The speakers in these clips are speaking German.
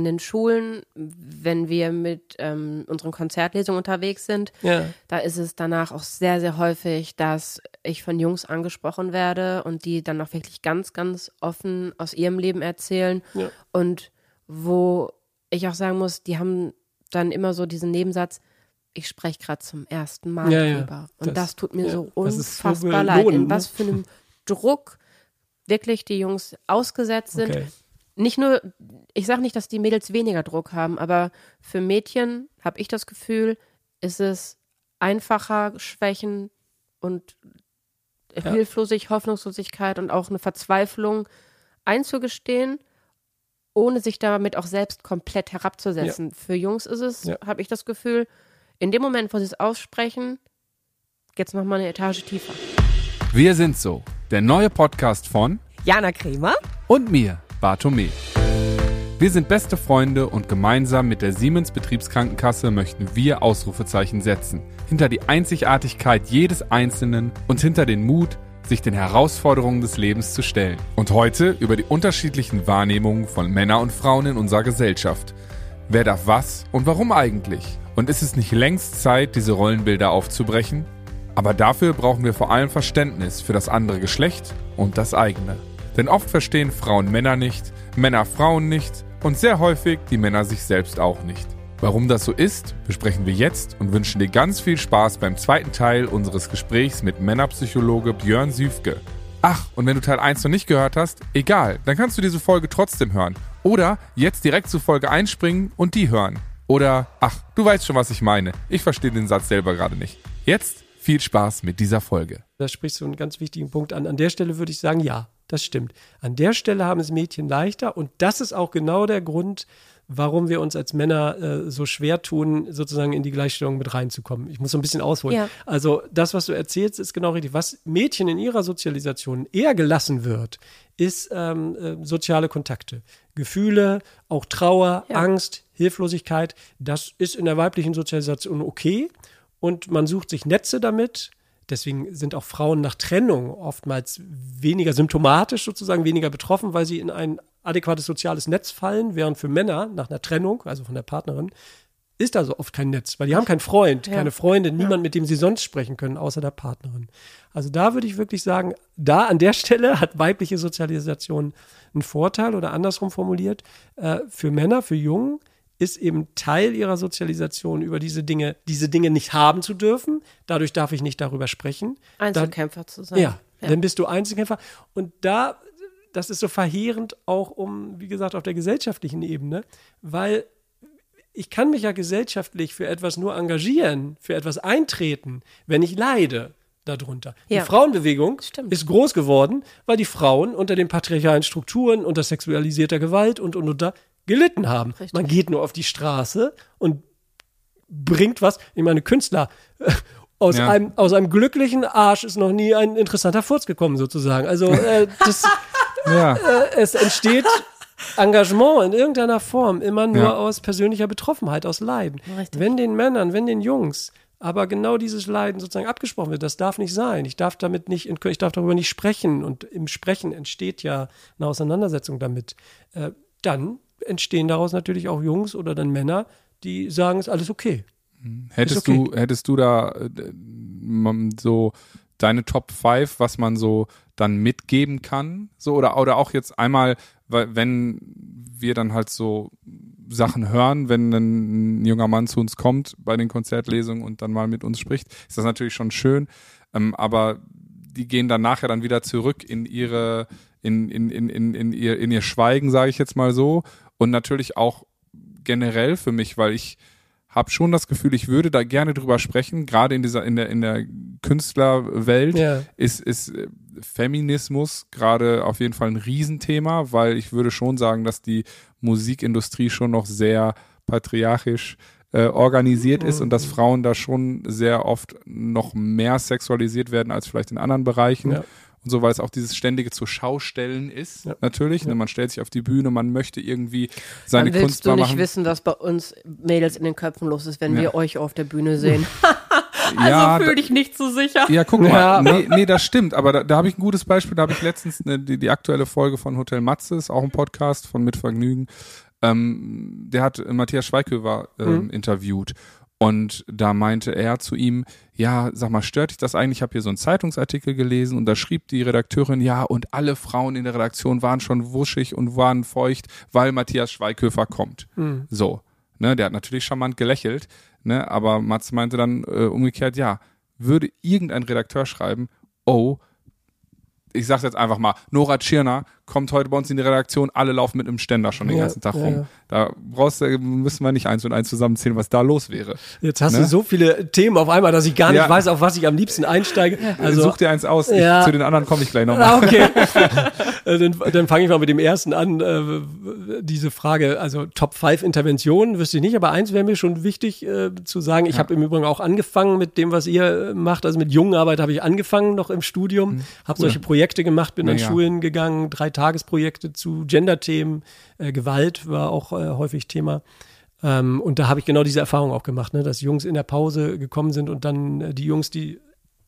In den Schulen, wenn wir mit ähm, unseren Konzertlesungen unterwegs sind, Ja. da ist es danach auch sehr, sehr häufig, dass ich von Jungs angesprochen werde und die dann auch wirklich ganz, ganz offen aus ihrem Leben erzählen. Ja. Und wo ich auch sagen muss, die haben dann immer so diesen Nebensatz, ich spreche gerade zum ersten Mal Ja, drüber. Und Das- das, tut mir so unfassbar leid. In ne? was für einem Druck wirklich die Jungs ausgesetzt sind. Okay. Nicht nur, ich sage nicht, dass die Mädels weniger Druck haben, aber für Mädchen habe ich das Gefühl, ist es einfacher, Schwächen und Ja. Hilflosigkeit, Hoffnungslosigkeit und auch eine Verzweiflung einzugestehen, ohne sich damit auch selbst komplett herabzusetzen. Für Jungs ist es, Ja. habe ich das Gefühl, in dem Moment, wo sie es aussprechen, geht's noch mal eine Etage tiefer. Wir sind so, der neue Podcast von Jana Kremer. und mir, Bartome. Wir sind beste Freunde und gemeinsam mit der Siemens Betriebskrankenkasse möchten wir Ausrufezeichen setzen. Hinter die Einzigartigkeit jedes Einzelnen und hinter den Mut, sich den Herausforderungen des Lebens zu stellen. Und heute über die unterschiedlichen Wahrnehmungen von Männern und Frauen in unserer Gesellschaft. Wer darf was und warum eigentlich? Und ist es nicht längst Zeit, diese Rollenbilder aufzubrechen? Aber dafür brauchen wir vor allem Verständnis für das andere Geschlecht und das eigene. Denn oft verstehen Frauen Männer nicht, Männer Frauen nicht und sehr häufig die Männer sich selbst auch nicht. Warum das so ist, besprechen wir jetzt und wünschen dir ganz viel Spaß beim zweiten Teil unseres Gesprächs mit Männerpsychologe Björn Süfke. Ach, und wenn du Teil 1 noch nicht gehört hast, egal, dann kannst du diese Folge trotzdem hören. Oder jetzt direkt zu Folge einspringen und die hören. Oder, ach, du weißt schon, was ich meine. Ich verstehe den Satz selber gerade nicht. Jetzt viel Spaß mit dieser Folge. Da sprichst du einen ganz wichtigen Punkt an. An der Stelle würde ich sagen, ja, das stimmt. An der Stelle haben es Mädchen leichter und das ist auch genau der Grund, warum wir uns als Männer äh, so schwer tun, sozusagen in die Gleichstellung mit reinzukommen. Ich muss so ein bisschen ausholen. Ja. Also das, was du erzählst, ist genau richtig. Was Mädchen in ihrer Sozialisation eher gelassen wird, ist ähm, äh, soziale Kontakte. Gefühle, auch Trauer, Ja. Angst, Hilflosigkeit. Das ist in der weiblichen Sozialisation okay. Und man sucht sich Netze damit. Deswegen sind auch Frauen nach Trennung oftmals weniger symptomatisch sozusagen, weniger betroffen, weil sie in ein adäquates soziales Netz fallen, während für Männer nach einer Trennung, also von der Partnerin, ist da so oft kein Netz, weil die haben keinen Freund, Ja. keine Freundin, niemand, mit dem sie sonst sprechen können, außer der Partnerin. Also da würde ich wirklich sagen, da an der Stelle hat weibliche Sozialisation einen Vorteil oder andersrum formuliert, äh, für Männer, für Jungen ist eben Teil ihrer Sozialisation über diese Dinge, diese Dinge nicht haben zu dürfen. Dadurch darf ich nicht darüber sprechen. Einzelkämpfer zu sein. Ja, dann bist du Einzelkämpfer. Und da, das ist so verheerend auch um, wie gesagt, auf der gesellschaftlichen Ebene, weil ich kann mich ja gesellschaftlich für etwas nur engagieren, für etwas eintreten, wenn ich leide darunter. Ja. Die Frauenbewegung Stimmt. ist groß geworden, weil die Frauen unter den patriarchalen Strukturen, unter sexualisierter Gewalt und, und unter gelitten haben. Richtig. Man geht nur auf die Straße und bringt was. Ich meine, Künstler, äh, aus, Ja. einem, aus einem glücklichen Arsch ist noch nie ein interessanter Furz gekommen, sozusagen. Also äh, das, Ja, äh, es entsteht Engagement in irgendeiner Form immer nur Ja. aus persönlicher Betroffenheit, aus Leiden. Richtig. Wenn den Männern, wenn den Jungs aber genau dieses Leiden sozusagen abgesprochen wird, das darf nicht sein. Ich darf damit nicht, ich darf darüber nicht sprechen und im Sprechen entsteht ja eine Auseinandersetzung damit. Äh, dann entstehen daraus natürlich auch Jungs oder dann Männer, die sagen, ist alles okay. hättest okay. du, hättest du da äh, so deine Top 5, was man so dann mitgeben kann? So, oder, oder auch jetzt einmal, weil, wenn wir dann halt so Sachen hören, wenn ein junger Mann zu uns kommt bei den Konzertlesungen und dann mal mit uns spricht, ist das natürlich schon schön. Ähm, aber die gehen dann nachher dann wieder zurück in ihre, in, in, in, in, in ihr, in ihr Schweigen, sage ich jetzt mal so. Und natürlich auch generell für mich, weil ich habe schon das Gefühl, ich würde da gerne drüber sprechen, gerade in dieser, in der, in der Künstlerwelt Ja. ist, ist äh, Feminismus gerade auf jeden Fall ein Riesenthema, weil ich würde schon sagen, dass die Musikindustrie schon noch sehr patriarchisch äh, organisiert ist und dass Mhm. Frauen da schon sehr oft noch mehr sexualisiert werden als vielleicht in anderen Bereichen. Ja. Und so, weil es auch dieses ständige zur Schaustellen ist, Ja. natürlich. Ne, man stellt sich auf die Bühne, man möchte irgendwie seine Dann Kunst willst du mal nicht machen. wissen, was bei uns Mädels in den Köpfen los ist, wenn Ja. wir euch auf der Bühne sehen. ja, also fühl dich nicht so sicher. Ja, guck mal. Ja. Nee, nee, das stimmt. Aber da, da habe ich ein gutes Beispiel. Da habe ich letztens eine, die, die aktuelle Folge von Hotel Matze, ist auch ein Podcast von Mit Vergnügen. ähm, der hat Matthias Schweighöfer ähm, Mhm. interviewt. Und da meinte er zu ihm, ja, sag mal, stört dich das eigentlich? Ich habe hier so einen Zeitungsartikel gelesen und da schrieb die Redakteurin, ja, und alle Frauen in der Redaktion waren schon wuschig und waren feucht, weil Matthias Schweighöfer kommt. Mhm. So. Ne, der hat natürlich charmant gelächelt, ne, aber Mats meinte dann äh, umgekehrt, ja, würde irgendein Redakteur schreiben, oh, ich sag's jetzt einfach mal, Nora Tschirner kommt heute bei uns in die Redaktion, alle laufen mit einem Ständer schon den Ja, ganzen Tag ja, rum. ja. Da brauchst du, müssen wir nicht eins und eins zusammenzählen, was da los wäre. Jetzt hast Ne? du so viele Themen auf einmal, dass ich gar nicht weiß, auf was ich am liebsten einsteige. Also, Also, Such dir eins aus, ich, zu den anderen komme ich gleich nochmal. Ah, okay. Äh, dann dann fange ich mal mit dem ersten an. Äh, diese Frage, also Top 5 Interventionen wüsste ich nicht, aber eins wäre mir schon wichtig äh, zu sagen. Ich habe im Übrigen auch angefangen mit dem, was ihr äh, macht. Also mit Jungenarbeit habe ich angefangen noch im Studium, habe solche Projekte gemacht, bin an Mhm. Ja, ja. Schulen gegangen, drei Tagesprojekte zu Gender-Themen, äh, Gewalt war auch äh, häufig Thema. Ähm, und da habe ich genau diese Erfahrung auch gemacht, ne, dass Jungs in der Pause gekommen sind und dann äh, die Jungs, die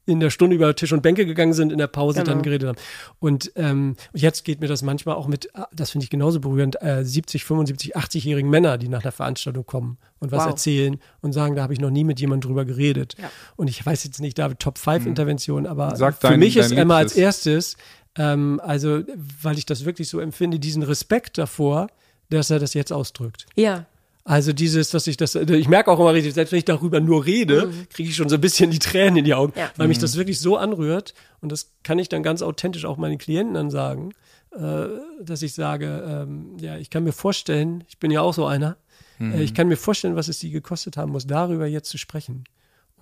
in der Stunde über Tisch und Bänke gegangen sind, in der Pause Genau. dann geredet haben. Und ähm, jetzt geht mir das manchmal auch mit, ah, das finde ich genauso berührend, äh, 70, 75, 80-jährigen Männer, die nach einer Veranstaltung kommen und was Wow. erzählen und sagen, da habe ich noch nie mit jemandem drüber geredet. Ja. Und ich weiß jetzt nicht, da Top 5 Intervention, aber. Sag für dein- mich ist dein Emma als erstes, ähm, also weil ich das wirklich so empfinde, diesen Respekt davor, dass er das jetzt ausdrückt. Ja. Also dieses, dass ich das, ich merke auch immer richtig, selbst wenn ich darüber nur rede, kriege ich schon so ein bisschen die Tränen in die Augen, Ja. weil mich das wirklich so anrührt und das kann ich dann ganz authentisch auch meinen Klienten dann sagen, äh, dass ich sage, ähm, ja, ich kann mir vorstellen, ich bin ja auch so einer, äh, ich kann mir vorstellen, was es sie gekostet haben muss, darüber jetzt zu sprechen.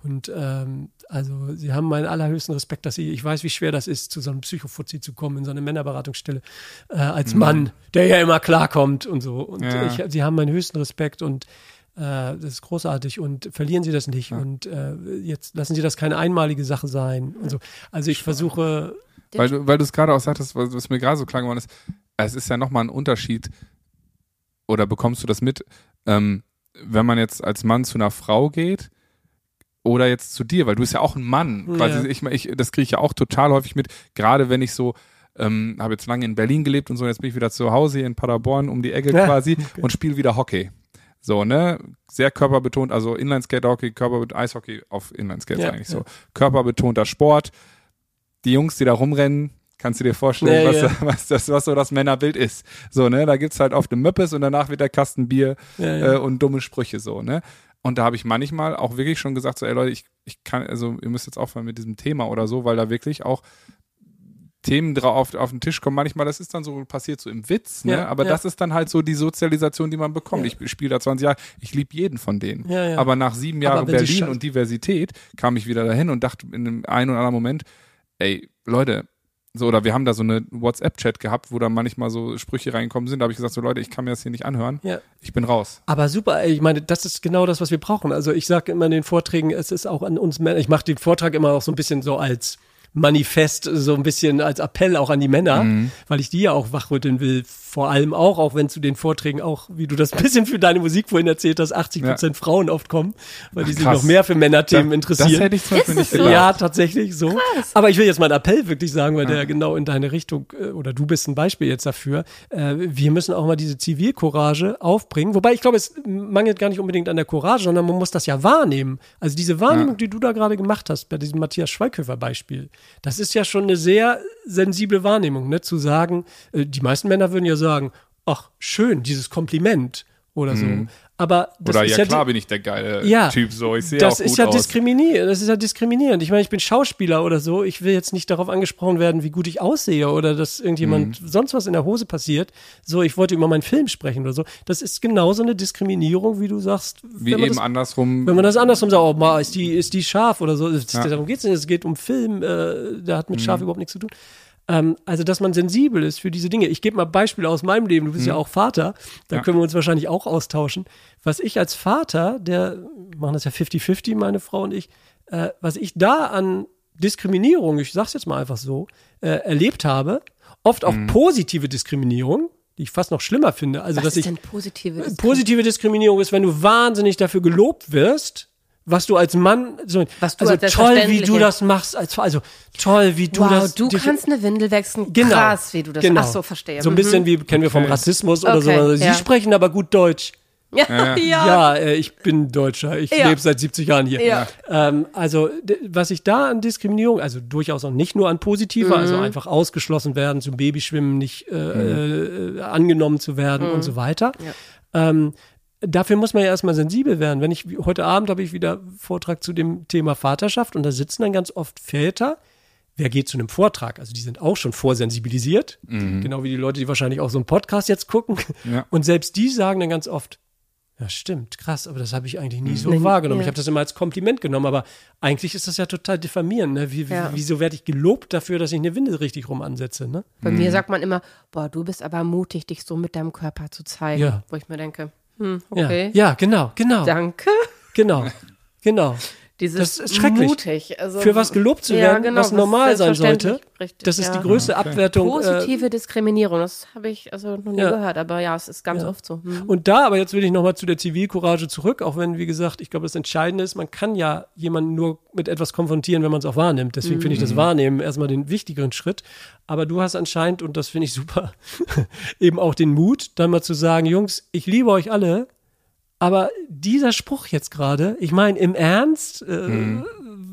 Und ähm, also sie haben meinen allerhöchsten Respekt, dass sie, ich weiß, wie schwer das ist, zu so einem Psychofuzzi zu kommen, in so eine Männerberatungsstelle, äh, als Mann, der ja immer klarkommt und so. Und Ja. ich, sie haben meinen höchsten Respekt und äh, das ist großartig und verlieren Sie das nicht. Und äh, jetzt lassen Sie das keine einmalige Sache sein. Und so. Also ich versuche, Weil du, weil du es gerade auch sagtest, was, was mir gerade so klar geworden ist, es ist ja nochmal ein Unterschied, oder bekommst du das mit, ähm, wenn man jetzt als Mann zu einer Frau geht oder jetzt zu dir, weil du bist ja auch ein Mann. Quasi, Ja. ich, ich, das kriege ich ja auch total häufig mit, gerade wenn ich so, ähm, habe jetzt lange in Berlin gelebt und so, jetzt bin ich wieder zu Hause hier in Paderborn um die Ecke Ja, quasi und spiele wieder Hockey. So, ne? Sehr körperbetont, also Inlineskate-Hockey, Körperbetont, Eishockey auf Inlineskates Ja, eigentlich so. Körperbetonter Sport. Die Jungs, die da rumrennen, kannst du dir vorstellen, Ja, was, ja. was, das, was so das Männerbild ist. So, ne? Da gibt's halt oft eine Möppes und danach wird der Kasten Bier ja. Äh, und dumme Sprüche so, ne? Und da habe ich manchmal auch wirklich schon gesagt, so, ey Leute, ich, ich kann, also ihr müsst jetzt aufhören mit diesem Thema oder so, weil da wirklich auch Themen drauf auf, auf den Tisch kommen. Manchmal, das ist dann so passiert so im Witz, ne? Ja, Aber ja. das ist dann halt so die Sozialisation, die man bekommt. Ja. Ich spiele da 20 Jahre, ich liebe jeden von denen. Aber nach sieben Jahren Berlin und Diversität kam ich wieder dahin und dachte in einem einen oder anderen Moment, ey, Leute, so, oder wir haben da so eine WhatsApp-Chat gehabt, wo da manchmal so Sprüche reingekommen sind. Da habe ich gesagt, so Leute, ich kann mir das hier nicht anhören. Ja. Ich bin raus. Aber super, ich meine, das ist genau das, was wir brauchen. Also ich sage immer in den Vorträgen, es ist auch an uns Männer, ich mache den Vortrag immer auch so ein bisschen so als Manifest, so ein bisschen als Appell auch an die Männer, weil ich die ja auch wachrütteln will. Vor allem auch, auch wenn zu den Vorträgen auch, wie du das ein bisschen für deine Musik vorhin erzählt hast, 80 Prozent Frauen oft kommen, weil die sich krass. noch mehr für Männerthemen interessieren. Das hätte ich zum Beispiel nicht gedacht. Ja, tatsächlich so. Aber ich will jetzt mal einen Appell wirklich sagen, weil der genau in deine Richtung, äh, oder du bist ein Beispiel jetzt dafür. Äh, Wir müssen auch mal diese Zivilcourage aufbringen. Wobei ich glaube, es mangelt gar nicht unbedingt an der Courage, sondern man muss das ja wahrnehmen. Also diese Wahrnehmung, die du da gerade gemacht hast, bei diesem Matthias Schweighöfer-Beispiel, das ist ja schon eine sehr sensible Wahrnehmung, ne? Zu sagen, äh, die meisten Männer würden ja sagen, ach, schön, dieses Kompliment oder so. Aber das Oder ist ja, ja, klar bin ich der geile Ja, Typ so. Ich sehe das auch ist gut ja aus. diskriminierend. Das ist ja diskriminierend. Ich meine, ich bin Schauspieler oder so. Ich will jetzt nicht darauf angesprochen werden, wie gut ich aussehe oder dass irgendjemand Mhm. sonst was in der Hose passiert. So, ich wollte über meinen Film sprechen oder so. Das ist genauso eine Diskriminierung, wie du sagst. Wie wenn man eben das, andersrum. wenn man das andersrum sagt, oh, ma, ist die, ist die scharf oder so. Ja. Darum geht's nicht. Es geht um Film. Äh, der hat mit Mhm. scharf überhaupt nichts zu tun. Ähm, also, dass man sensibel ist für diese Dinge. Ich gebe mal Beispiele aus meinem Leben. Du bist ja auch Vater. Da Mhm. Ja. können wir uns wahrscheinlich auch austauschen. Was ich als Vater, der wir machen das ja 50-50, meine Frau und ich, äh, was ich da an Diskriminierung, ich sag's jetzt mal einfach so, äh, erlebt habe, oft Mhm. auch positive Diskriminierung, die ich fast noch schlimmer finde. Also, Was dass ist ich denn positive Diskriminierung? Positive Diskriminierung ist, wenn du wahnsinnig dafür gelobt wirst, was du als Mann so Was du also als toll, wie du das machst, als also toll, wie du wow, das du dich- kannst eine Windel wechseln. Genau. Krass, wie du das. Genau. Ach so, verstehe. So ein Mhm. bisschen wie kennen wir vom Rassismus oder Okay, so. Sie ja. sprechen aber gut Deutsch. Ja, ja. Ja, äh, ich bin Deutscher. Ich Ja. lebe seit 70 Jahren hier. Ja. Ähm, also, was ich da an Diskriminierung, also durchaus auch nicht nur an positiver, also Mhm. einfach ausgeschlossen werden, zum Babyschwimmen nicht äh, äh, angenommen zu werden Mhm. und so weiter. Ähm, dafür muss man ja erstmal sensibel werden. Wenn ich, heute Abend habe ich wieder Vortrag zu dem Thema Vaterschaft und da sitzen dann ganz oft Väter. Wer geht zu einem Vortrag? Also die sind auch schon vorsensibilisiert, genau wie die Leute, die wahrscheinlich auch so einen Podcast jetzt gucken. Ja. Und selbst die sagen dann ganz oft, ja, stimmt, krass, aber das habe ich eigentlich nie so Nee, wahrgenommen. ja. Ich habe das immer als Kompliment genommen, aber eigentlich ist das ja total diffamierend. Ne? Wie, Ja. wie, wieso werde ich gelobt dafür, dass ich eine Windel richtig rum ansetze? Ne? Bei mir sagt man immer, boah, du bist aber mutig, dich so mit deinem Körper zu zeigen. Ja. Wo ich mir denke, hm, Ja. okay. ja, genau, genau, Danke. genau, genau. Dieses Das ist schrecklich. mutig. Also, Für was gelobt zu Ja, werden, genau, was normal sein sollte, richtig, das ist ja. die größte Abwertung. Äh, Positive Diskriminierung, das habe ich also noch nie Ja. gehört, aber ja, es ist ganz Ja. oft so. Hm. Und da, aber jetzt will ich nochmal zu der Zivilcourage zurück, auch wenn, wie gesagt, ich glaube, das Entscheidende ist, man kann ja jemanden nur mit etwas konfrontieren, wenn man es auch wahrnimmt. Deswegen finde ich das Wahrnehmen erstmal den wichtigeren Schritt. Aber du hast anscheinend, und das finde ich super, eben auch den Mut, dann mal zu sagen, Jungs, ich liebe euch alle, aber dieser Spruch jetzt gerade, ich meine, im Ernst, äh,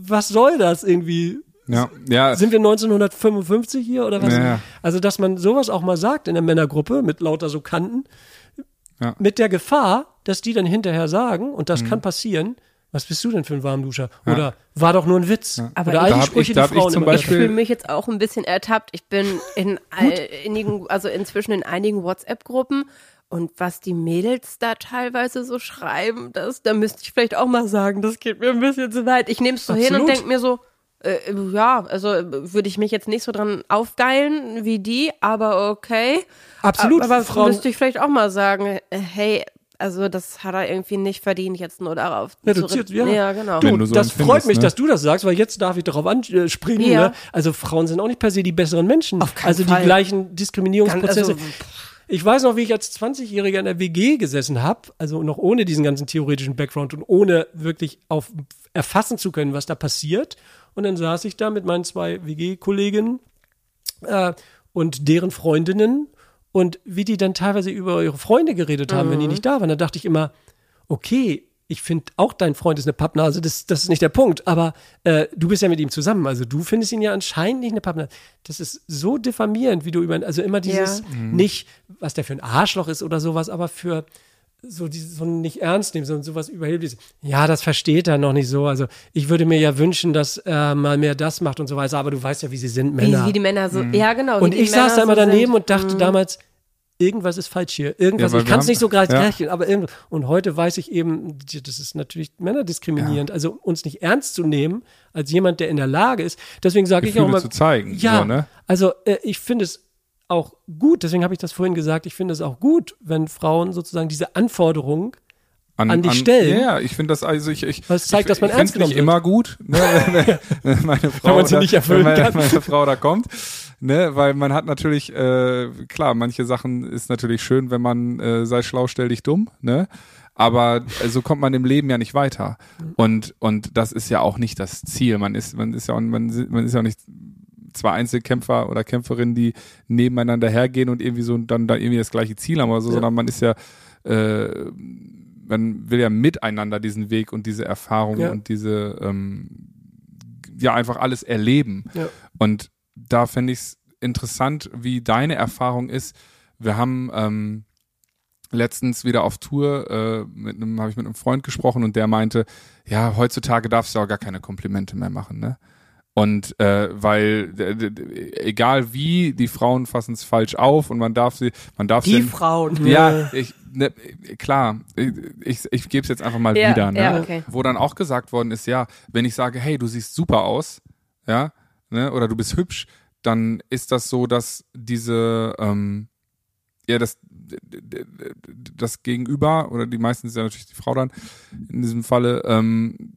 was soll das irgendwie? Ja, ja. Sind wir 1955 hier oder was? Ja, ja. Also, dass man sowas auch mal sagt in der Männergruppe mit lauter so Kanten, Ja. mit der Gefahr, dass die dann hinterher sagen, und Mhm. das kann passieren, was bist du denn für ein Warmduscher? Oder war doch nur ein Witz? Aber Oder ich- all Da die Sprüche, ich- die ich Frauen zum Ich Beispiel- fühle mich jetzt auch ein bisschen ertappt. Ich bin in einigen, also inzwischen in einigen WhatsApp-Gruppen und was die Mädels da teilweise so schreiben, das, da müsste ich vielleicht auch mal sagen, das geht mir ein bisschen zu weit. Ich nehme es so hin und Absolut. denke mir so, äh, ja, also äh, würde ich mich jetzt nicht so dran aufgeilen wie die, aber okay. Absolut, Aber Frauen- müsste ich vielleicht auch mal sagen, äh, hey, also das hat er irgendwie nicht verdient, jetzt nur darauf Reduziert, zu ja. Ja, genau. Du, du so das freut mich, ne? dass du das sagst, weil jetzt darf ich darauf anspringen. Ja. Ne? Also Frauen sind auch nicht per se die besseren Menschen. Auf keinen also die Fall. gleichen Diskriminierungsprozesse. Ganz- also, ich weiß noch, wie ich als 20-Jähriger in der WG gesessen habe, also noch ohne diesen ganzen theoretischen Background und ohne wirklich auf erfassen zu können, was da passiert. Und dann saß ich da mit meinen zwei WG-Kolleginnen äh, und deren Freundinnen und wie die dann teilweise über ihre Freunde geredet haben, Mhm. wenn die nicht da waren. Da dachte ich immer, okay, ich finde auch dein Freund ist eine Pappnase, das, das ist nicht der Punkt, aber äh, du bist ja mit ihm zusammen, also du findest ihn ja anscheinend nicht eine Pappnase. Das ist so diffamierend, wie du über, also immer dieses, Ja. nicht, was der für ein Arschloch ist oder sowas, aber für so dieses, so ein nicht ernst nehmen, sondern sowas überhebliches. Ja, das versteht er noch nicht so. Also ich würde mir ja wünschen, dass er mal mehr das macht und so weiter, aber du weißt ja, wie sie sind, wie, Männer. wie die Männer so, ja genau. wie Und ich Männer saß da immer so daneben sind. Mhm. und dachte damals, irgendwas ist falsch hier. Irgendwas, Ja, ich kann es nicht so gerade ja. aber irgend, und heute weiß ich eben, das ist natürlich männerdiskriminierend. Also uns nicht ernst zu nehmen als jemand, der in der Lage ist. Deswegen sage ich auch mal. zu zeigen, Ja, so, ne? also äh, ich finde es auch gut, deswegen habe ich das vorhin gesagt, ich finde es auch gut, wenn Frauen sozusagen diese Anforderung an dich stellen. Ja, ja, ich finde das also ich ich Was zeigt, ich, dass man ich ernst nicht genommen immer gut, ne, wenn, wenn meine Frau man sie da, nicht erfüllen wenn meine, kann. meine Frau da kommt, ne, weil man hat natürlich äh, klar, manche Sachen ist natürlich schön, wenn man äh, sei schlau, stell dich dumm, ne? Aber äh, so kommt man im Leben ja nicht weiter. Und und das ist ja auch nicht das Ziel. Man ist man ist ja auch, man, man ist ja auch nicht zwei Einzelkämpfer oder Kämpferinnen, die nebeneinander hergehen und irgendwie so dann, dann irgendwie das gleiche Ziel haben oder so, Ja. sondern man ist ja äh, man will ja miteinander diesen Weg und diese Erfahrung Ja. und diese ähm, ja einfach alles erleben. Ja. Und da fände ich es interessant, wie deine Erfahrung ist. Wir haben ähm, letztens wieder auf Tour, äh, mit einem, habe ich mit einem Freund gesprochen und der meinte, ja, heutzutage darfst du auch gar keine Komplimente mehr machen, ne? Und äh, weil egal wie, die Frauen fassen es falsch auf und man darf sie, man darf Die sie Frauen. ja, ich, ne, klar, ich, ich, ich gebe es jetzt einfach mal Ja, wieder, ne? ja, okay. Wo dann auch gesagt worden ist, ja, wenn ich sage, hey, du siehst super aus, ja, ne, oder du bist hübsch, dann ist das so, dass diese, ähm, ja, das, das Gegenüber, oder die meisten sind ja natürlich die Frau dann, in diesem Falle, ähm,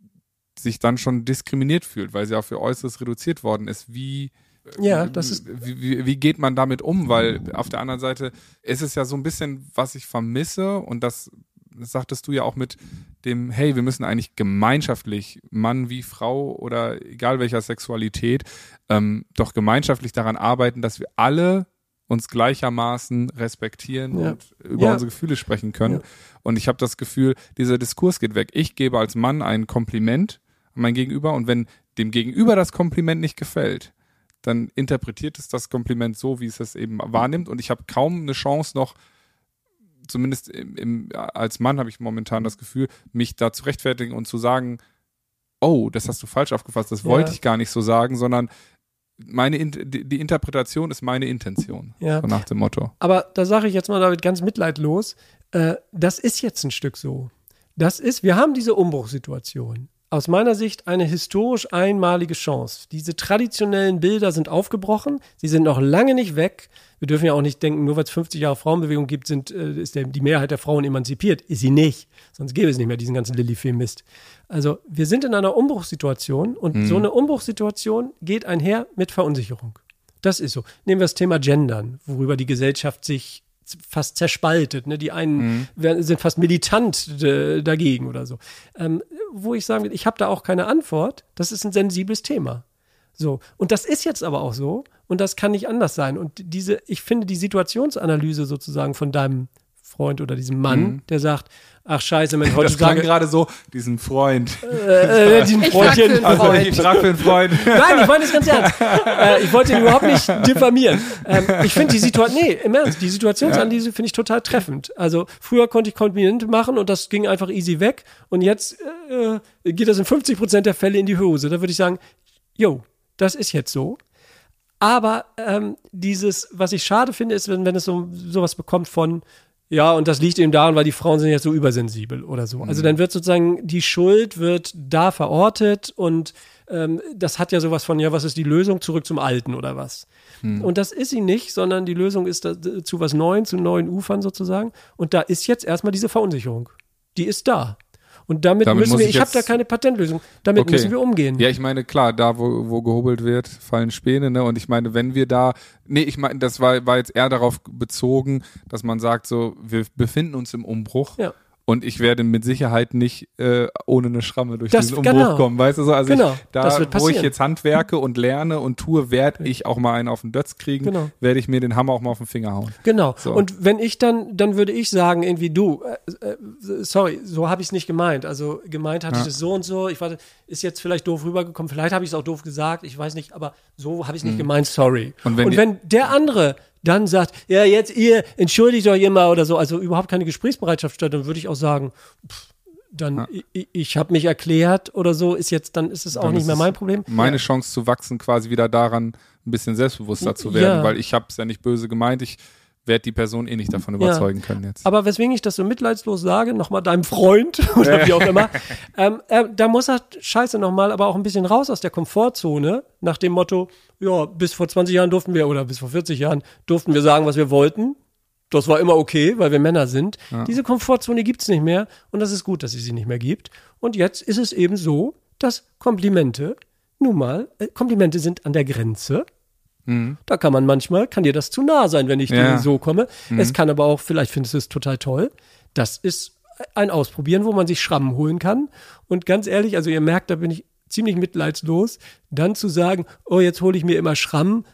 sich dann schon diskriminiert fühlt, weil sie auf ihr Äußeres reduziert worden ist. Wie, Ja, das ist wie, wie, wie geht man damit um? Weil auf der anderen Seite ist es ja so ein bisschen, was ich vermisse und das sagtest du ja auch mit dem, hey, wir müssen eigentlich gemeinschaftlich, Mann wie Frau oder egal welcher Sexualität, ähm, doch gemeinschaftlich daran arbeiten, dass wir alle uns gleichermaßen respektieren Ja. und über Ja. unsere Gefühle sprechen können. Ja. Und ich habe das Gefühl, dieser Diskurs geht weg. Ich gebe als Mann ein Kompliment an mein Gegenüber und wenn dem Gegenüber das Kompliment nicht gefällt, dann interpretiert es das Kompliment so, wie es es eben wahrnimmt. Und ich habe kaum eine Chance noch, zumindest im, im, als Mann habe ich momentan das Gefühl, mich da zu rechtfertigen und zu sagen, oh, das hast du falsch aufgefasst, das Ja. wollte ich gar nicht so sagen, sondern meine In- die, die Interpretation ist meine Intention. Ja. So nach dem Motto. Aber da sage ich jetzt mal David ganz mitleidlos, äh, das ist jetzt ein Stück so. Das ist, wir haben diese Umbruchssituation. Aus meiner Sicht eine historisch einmalige Chance. Diese traditionellen Bilder sind aufgebrochen, sie sind noch lange nicht weg. Wir dürfen ja auch nicht denken, nur weil es 50 Jahre Frauenbewegung gibt, sind, äh, ist der, die Mehrheit der Frauen emanzipiert. Ist sie nicht. Sonst gäbe es nicht mehr diesen ganzen Lillifee-Mist. Also wir sind in einer Umbruchssituation und so eine Umbruchssituation geht einher mit Verunsicherung. Das ist so. Nehmen wir das Thema Gendern, worüber die Gesellschaft sich fast zerspaltet. Ne? Die einen werden, sind fast militant äh, dagegen oder so. Ähm, wo ich sagen will, ich habe da auch keine Antwort. Das ist ein sensibles Thema. So. Und das ist jetzt aber auch so. Und das kann nicht anders sein. Und diese, ich finde die Situationsanalyse sozusagen von deinem Freund oder diesem Mann, der sagt, ach scheiße, Mensch, Das klang gerade so, diesen Freund. äh, äh, diesen Ich frag Freundchen. einen Also Freund. ich frage für einen Freund. Nein, ich meine das ganz ernst. Äh, ich wollte ihn überhaupt nicht diffamieren. Ähm, ich finde die Situation, nee, im Ernst, die Situationsanalyse finde ich total treffend. Also früher konnte ich Komplimente machen und das ging einfach easy weg und jetzt äh, geht das in 50 Prozent der Fälle in die Hose. Da würde ich sagen, yo, das ist jetzt so. Aber ähm, dieses, was ich schade finde, ist, wenn, wenn es so sowas bekommt von, ja, und das liegt eben daran, weil die Frauen sind jetzt so übersensibel oder so. Also dann wird sozusagen die Schuld wird da verortet und ähm, das hat ja sowas von, ja, was ist die Lösung? Zurück zum Alten oder was? Und das ist sie nicht, sondern die Lösung ist da, zu was Neuen, zu neuen Ufern sozusagen. Und da ist jetzt erstmal diese Verunsicherung. Die ist da. Und damit, Damit müssen wir, ich ich habe da keine Patentlösung. Damit Okay. müssen wir umgehen. Ja, ich meine, klar, da wo, wo gehobelt wird, fallen Späne, ne? Und ich meine, wenn wir da, nee, ich meine, das war, war jetzt eher darauf bezogen, dass man sagt, so, wir befinden uns im Umbruch. Ja. Und ich werde mit Sicherheit nicht äh, ohne eine Schramme durch Das- diesen Umbruch genau. kommen, weißt du so? Also Genau, ich, da, das wo ich jetzt handwerke und lerne und tue, werde ich auch mal einen auf den Dötz kriegen, Genau. werde ich mir den Hammer auch mal auf den Finger hauen. Genau. So. Und wenn ich dann, dann würde ich sagen, irgendwie du, äh, äh, sorry, so habe ich es nicht gemeint. Also gemeint hatte ich Ja. es so und so. Ich warte, ist jetzt vielleicht doof rübergekommen. Vielleicht habe ich es auch doof gesagt. Ich weiß nicht, aber so habe ich es nicht gemeint. Sorry. Mhm. Und wenn und wenn der andere dann sagt, ja jetzt ihr entschuldigt euch immer oder so, also überhaupt keine Gesprächsbereitschaft statt, dann würde ich auch sagen, pff, dann ich, ich habe mich erklärt oder so, ist jetzt dann ist es auch Dann nicht mehr mein Problem. Meine Chance zu wachsen, quasi wieder daran, ein bisschen selbstbewusster zu werden, Ja. weil ich habe es ja nicht böse gemeint. Ich werde die Person eh nicht davon überzeugen können jetzt. Aber weswegen ich das so mitleidslos sage, nochmal deinem Freund oder wie auch immer, ähm, äh, da muss er scheiße nochmal, aber auch ein bisschen raus aus der Komfortzone, nach dem Motto, ja, bis vor 20 Jahren durften wir, oder bis vor 40 Jahren durften wir sagen, was wir wollten. Das war immer okay, weil wir Männer sind. Diese Komfortzone gibt's nicht mehr und das ist gut, dass es sie nicht mehr gibt. Und jetzt ist es eben so, dass Komplimente, nun mal, äh, Komplimente sind an der Grenze. Da kann man manchmal, kann dir das zu nah sein, wenn ich Ja. dir so komme. Es kann aber auch, vielleicht findest du es total toll. Das ist ein Ausprobieren, wo man sich Schrammen holen kann. Und ganz ehrlich, also ihr merkt, da bin ich ziemlich mitleidslos, dann zu sagen, oh, jetzt hole ich mir immer Schrammen.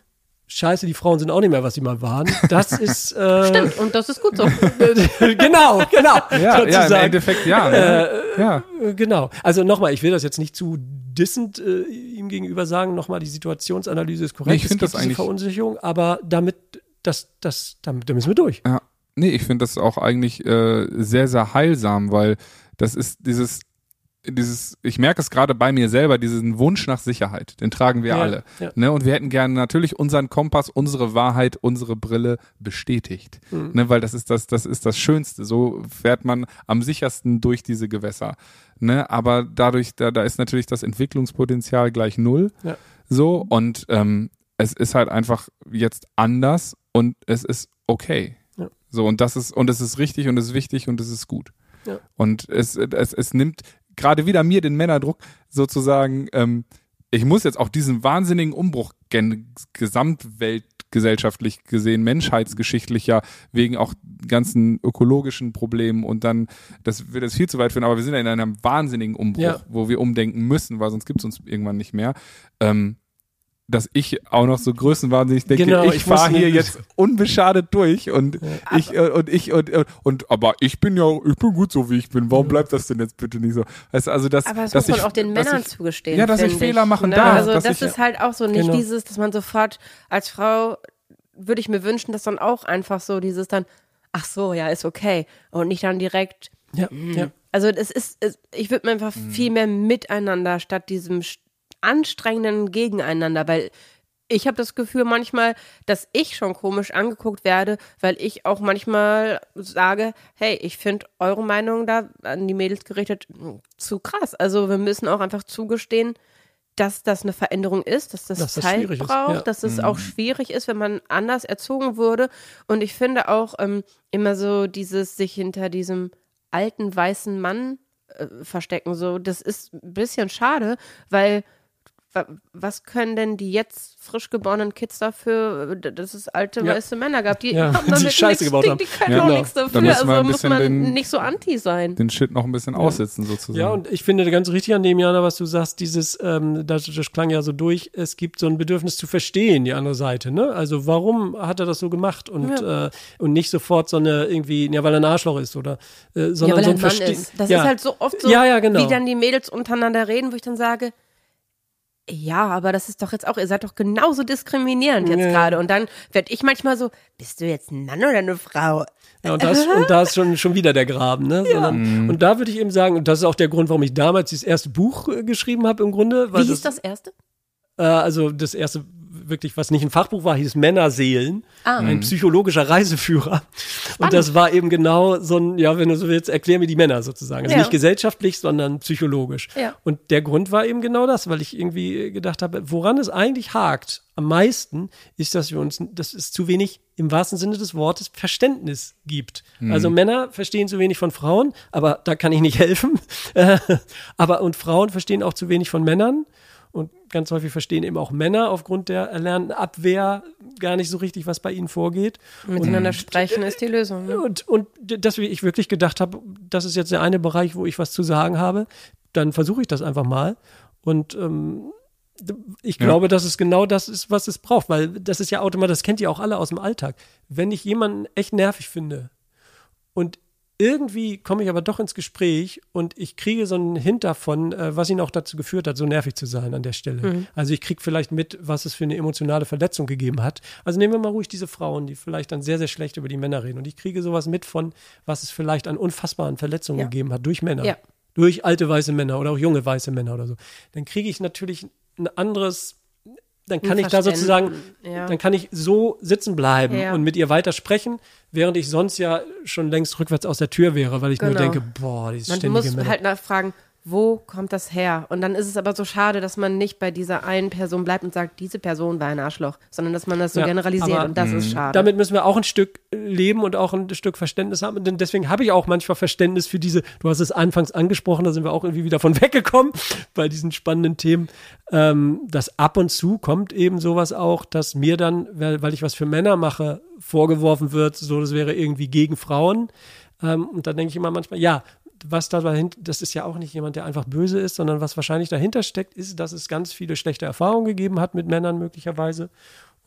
Scheiße, die Frauen sind auch nicht mehr, was sie mal waren. Das ist äh, Stimmt, und das ist gut so. genau, genau. Ja, ja, im. Endeffekt ja. Ne? ja. Äh, Genau. Also nochmal, ich will das jetzt nicht zu dissend äh, ihm gegenüber sagen. Nochmal, die Situationsanalyse ist korrekt. Nee, ich Es find gibt das eigentlich- Verunsicherung, aber damit, das, das, damit, da müssen wir durch. Ja, nee, ich finde das auch eigentlich äh, sehr, sehr heilsam, weil das ist dieses, dieses, ich merke es gerade bei mir selber, diesen Wunsch nach Sicherheit, den tragen wir Ja, alle. ja. Ne? Und wir hätten gerne natürlich unseren Kompass, unsere Wahrheit, unsere Brille bestätigt. Mhm. Ne? Weil das ist das, das ist das Schönste. So fährt man am sichersten durch diese Gewässer. Ne? Aber dadurch, da, da ist natürlich das Entwicklungspotenzial gleich null. Ja. So, und ähm, es ist halt einfach jetzt anders und es ist okay. So, und das ist, und es ist richtig und es ist wichtig und es ist gut. Ja. Und es, es, es nimmt gerade wieder mir den Männerdruck sozusagen, ähm, ich muss jetzt auch diesen wahnsinnigen Umbruch gen Gesamtwelt gesellschaftlich gesehen, menschheitsgeschichtlich ja, wegen auch ganzen ökologischen Problemen und dann, das wird jetzt viel zu weit führen, aber wir sind ja in einem wahnsinnigen Umbruch, Ja. wo wir umdenken müssen, weil sonst gibt es uns irgendwann nicht mehr. Ähm, dass ich auch noch so größenwahnsinnig denke, Genau, ich ich fahre hier jetzt unbeschadet durch und ich äh, und ich und, und und aber ich bin ja ich bin gut so wie ich bin. Warum bleibt das denn jetzt bitte nicht so? Weißt also das Aber das dass muss man ich, auch den Männern ich, zugestehen. Ja, dass ich Fehler machen ne? darf, Also dass das ich- ist halt auch so nicht Genau. dieses, dass man sofort als Frau würde ich mir wünschen, dass dann auch einfach so dieses dann, ach so, ja, ist okay. Und nicht dann direkt, Ja, ja. also es ist, es, ich würde mir einfach viel mehr miteinander statt diesem anstrengenden Gegeneinander, weil ich habe das Gefühl manchmal, dass ich schon komisch angeguckt werde, weil ich auch manchmal sage, hey, ich finde eure Meinung da an die Mädels gerichtet mh, zu krass. Also wir müssen auch einfach zugestehen, dass das eine Veränderung ist, dass das Dass das Zeit ist, braucht, ja. dass es auch schwierig ist, wenn man anders erzogen wurde. Und ich finde auch ähm, immer so dieses sich hinter diesem alten weißen Mann äh, verstecken, so das ist ein bisschen schade, weil was können denn die jetzt frisch geborenen Kids dafür, dass es alte Ja. weiße Männer gab, die Ja, haben die damit Scheiße nichts, gebaut die, haben. die können Ja, auch genau. nichts Da dafür, wir also muss man den- nicht so anti sein. den Shit noch ein bisschen aussetzen sozusagen. Ja, und ich finde ganz richtig an dem, Jana, was du sagst, dieses, ähm, das, das klang ja so durch, es gibt so ein Bedürfnis zu verstehen, die andere Seite, ne? Also warum hat er das so gemacht und, äh, und nicht sofort so eine irgendwie, ja, weil er ein Arschloch ist oder, äh, sondern Ja, weil so er ein Verstehen. ist. Das ja. ist halt so oft so, Ja, ja, genau. wie dann die Mädels untereinander reden, wo ich dann sage, ja, aber das ist doch jetzt auch, ihr seid doch genauso diskriminierend jetzt Ja. gerade. Und dann werde ich manchmal so, bist du jetzt ein Mann oder eine Frau? Ja, und, das, und da ist schon, schon wieder der Graben. Ne? Sondern, Und da würde ich eben sagen, und das ist auch der Grund, warum ich damals dieses erste Buch äh, geschrieben habe im Grunde. Weil Wie hieß das erste? Äh, also das erste wirklich, was nicht ein Fachbuch war, hieß Männerseelen. Ah. Ein psychologischer Reiseführer. Und das war eben genau so ein, ja, wenn du so willst, erklär mir die Männer sozusagen. Also Ja. nicht gesellschaftlich, sondern psychologisch. Ja. Und der Grund war eben genau das, weil ich irgendwie gedacht habe, woran es eigentlich hakt am meisten, ist, dass wir uns, dass es zu wenig im wahrsten Sinne des Wortes Verständnis gibt. Also Männer verstehen zu wenig von Frauen, aber da kann ich nicht helfen. Äh, aber und Frauen verstehen auch zu wenig von Männern. Und ganz häufig verstehen eben auch Männer aufgrund der erlernten Abwehr gar nicht so richtig, was bei ihnen vorgeht. Miteinander sprechen ist die Lösung. Ne? Und, und dass ich wirklich gedacht habe, das ist jetzt der eine Bereich, wo ich was zu sagen habe, dann versuche ich das einfach mal. Und ähm, ich Ja. glaube, dass es genau das ist, was es braucht, weil das ist ja automatisch, das kennt ihr auch alle aus dem Alltag. Wenn ich jemanden echt nervig finde und irgendwie komme ich aber doch ins Gespräch und ich kriege so einen Hint davon, äh, was ihn auch dazu geführt hat, so nervig zu sein an der Stelle. Also ich kriege vielleicht mit, was es für eine emotionale Verletzung gegeben hat. Also nehmen wir mal ruhig diese Frauen, die vielleicht dann sehr, sehr schlecht über die Männer reden. Und ich kriege sowas mit von, was es vielleicht an unfassbaren Verletzungen Ja. gegeben hat durch Männer. Ja. Durch alte weiße Männer oder auch junge weiße Männer oder so. Dann kriege ich natürlich ein anderes, dann kann ich da sozusagen, ja. dann kann ich so sitzen bleiben Ja. und mit ihr weiter sprechen, während ich sonst ja schon längst rückwärts aus der Tür wäre, weil ich nur Genau. denke, boah, dieses Man ständige muss Männer. halt nachfragen, wo kommt das her? Und dann ist es aber so schade, dass man nicht bei dieser einen Person bleibt und sagt, diese Person war ein Arschloch, sondern dass man das so Ja, generalisiert und das ist schade. Damit müssen wir auch ein Stück leben und auch ein Stück Verständnis haben. Denn deswegen habe ich auch manchmal Verständnis für diese, du hast es anfangs angesprochen, da sind wir auch irgendwie wieder von weggekommen bei diesen spannenden Themen. Ähm, dass ab und zu kommt eben sowas auch, dass mir dann, weil, weil ich was für Männer mache, vorgeworfen wird, so das wäre irgendwie gegen Frauen. Ähm, und dann denke ich immer manchmal, ja, was da dahinter, das ist ja auch nicht jemand, der einfach böse ist, sondern was wahrscheinlich dahinter steckt, ist, dass es ganz viele schlechte Erfahrungen gegeben hat mit Männern möglicherweise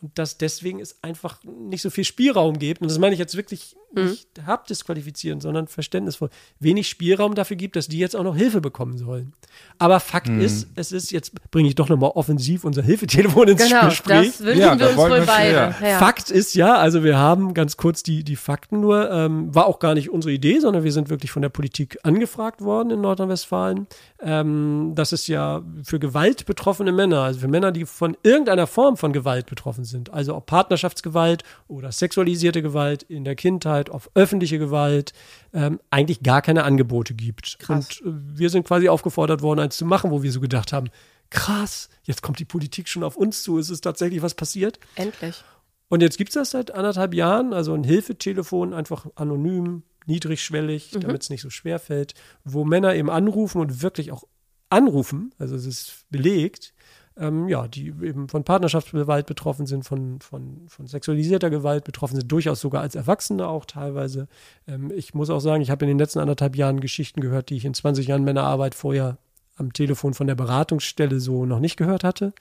und dass deswegen es einfach nicht so viel Spielraum gibt. Und das meine ich jetzt wirklich nicht abdisqualifizieren, sondern verständnisvoll. Wenig Spielraum dafür gibt, dass die jetzt auch noch Hilfe bekommen sollen. Aber Fakt ist, es ist, jetzt bringe ich doch nochmal offensiv unser Hilfetelefon ins genau, Gespräch. das wünschen Ja, wir uns wohl wir beide. Ja. Fakt ist ja, also wir haben ganz kurz die, die Fakten nur, ähm, war auch gar nicht unsere Idee, sondern wir sind wirklich von der Politik angefragt worden in Nordrhein-Westfalen. Ähm, das ist ja für Gewalt betroffene Männer, also für Männer, die von irgendeiner Form von Gewalt betroffen sind, also ob Partnerschaftsgewalt oder sexualisierte Gewalt in der Kindheit, ob öffentliche Gewalt, ähm, eigentlich gar keine Angebote gibt. Krass. Und äh, wir sind quasi aufgefordert worden, eins zu machen, wo wir so gedacht haben, krass, jetzt kommt die Politik schon auf uns zu, es ist tatsächlich was passiert. Endlich. Und jetzt gibt es das seit anderthalb Jahren, also ein Hilfetelefon, einfach anonym, niedrigschwellig, damit es nicht so schwer fällt, wo Männer eben anrufen und wirklich auch anrufen, also es ist belegt, ähm, ja, die eben von Partnerschaftsgewalt betroffen sind, von, von, von sexualisierter Gewalt betroffen sind, durchaus sogar als Erwachsene auch teilweise. Ähm, ich muss auch sagen, ich habe in den letzten anderthalb Jahren Geschichten gehört, die ich in 20 Jahren Männerarbeit vorher am Telefon von der Beratungsstelle so noch nicht gehört hatte.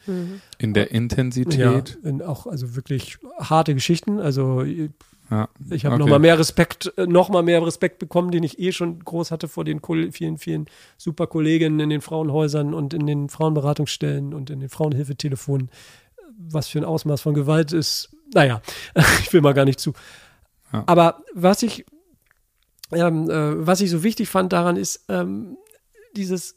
In der Intensität. Ja, in auch also wirklich harte Geschichten. Also Ja. ich habe Okay. noch mal mehr Respekt, äh, noch mal mehr Respekt bekommen, den ich eh schon groß hatte vor den vielen, vielen super Kolleginnen in den Frauenhäusern und in den Frauenberatungsstellen und in den Frauenhilfetelefonen. Was für ein Ausmaß von Gewalt ist, naja, ich will mal gar nicht zu. Ja. Aber was ich, ähm, äh, was ich so wichtig fand daran ist, ähm, dieses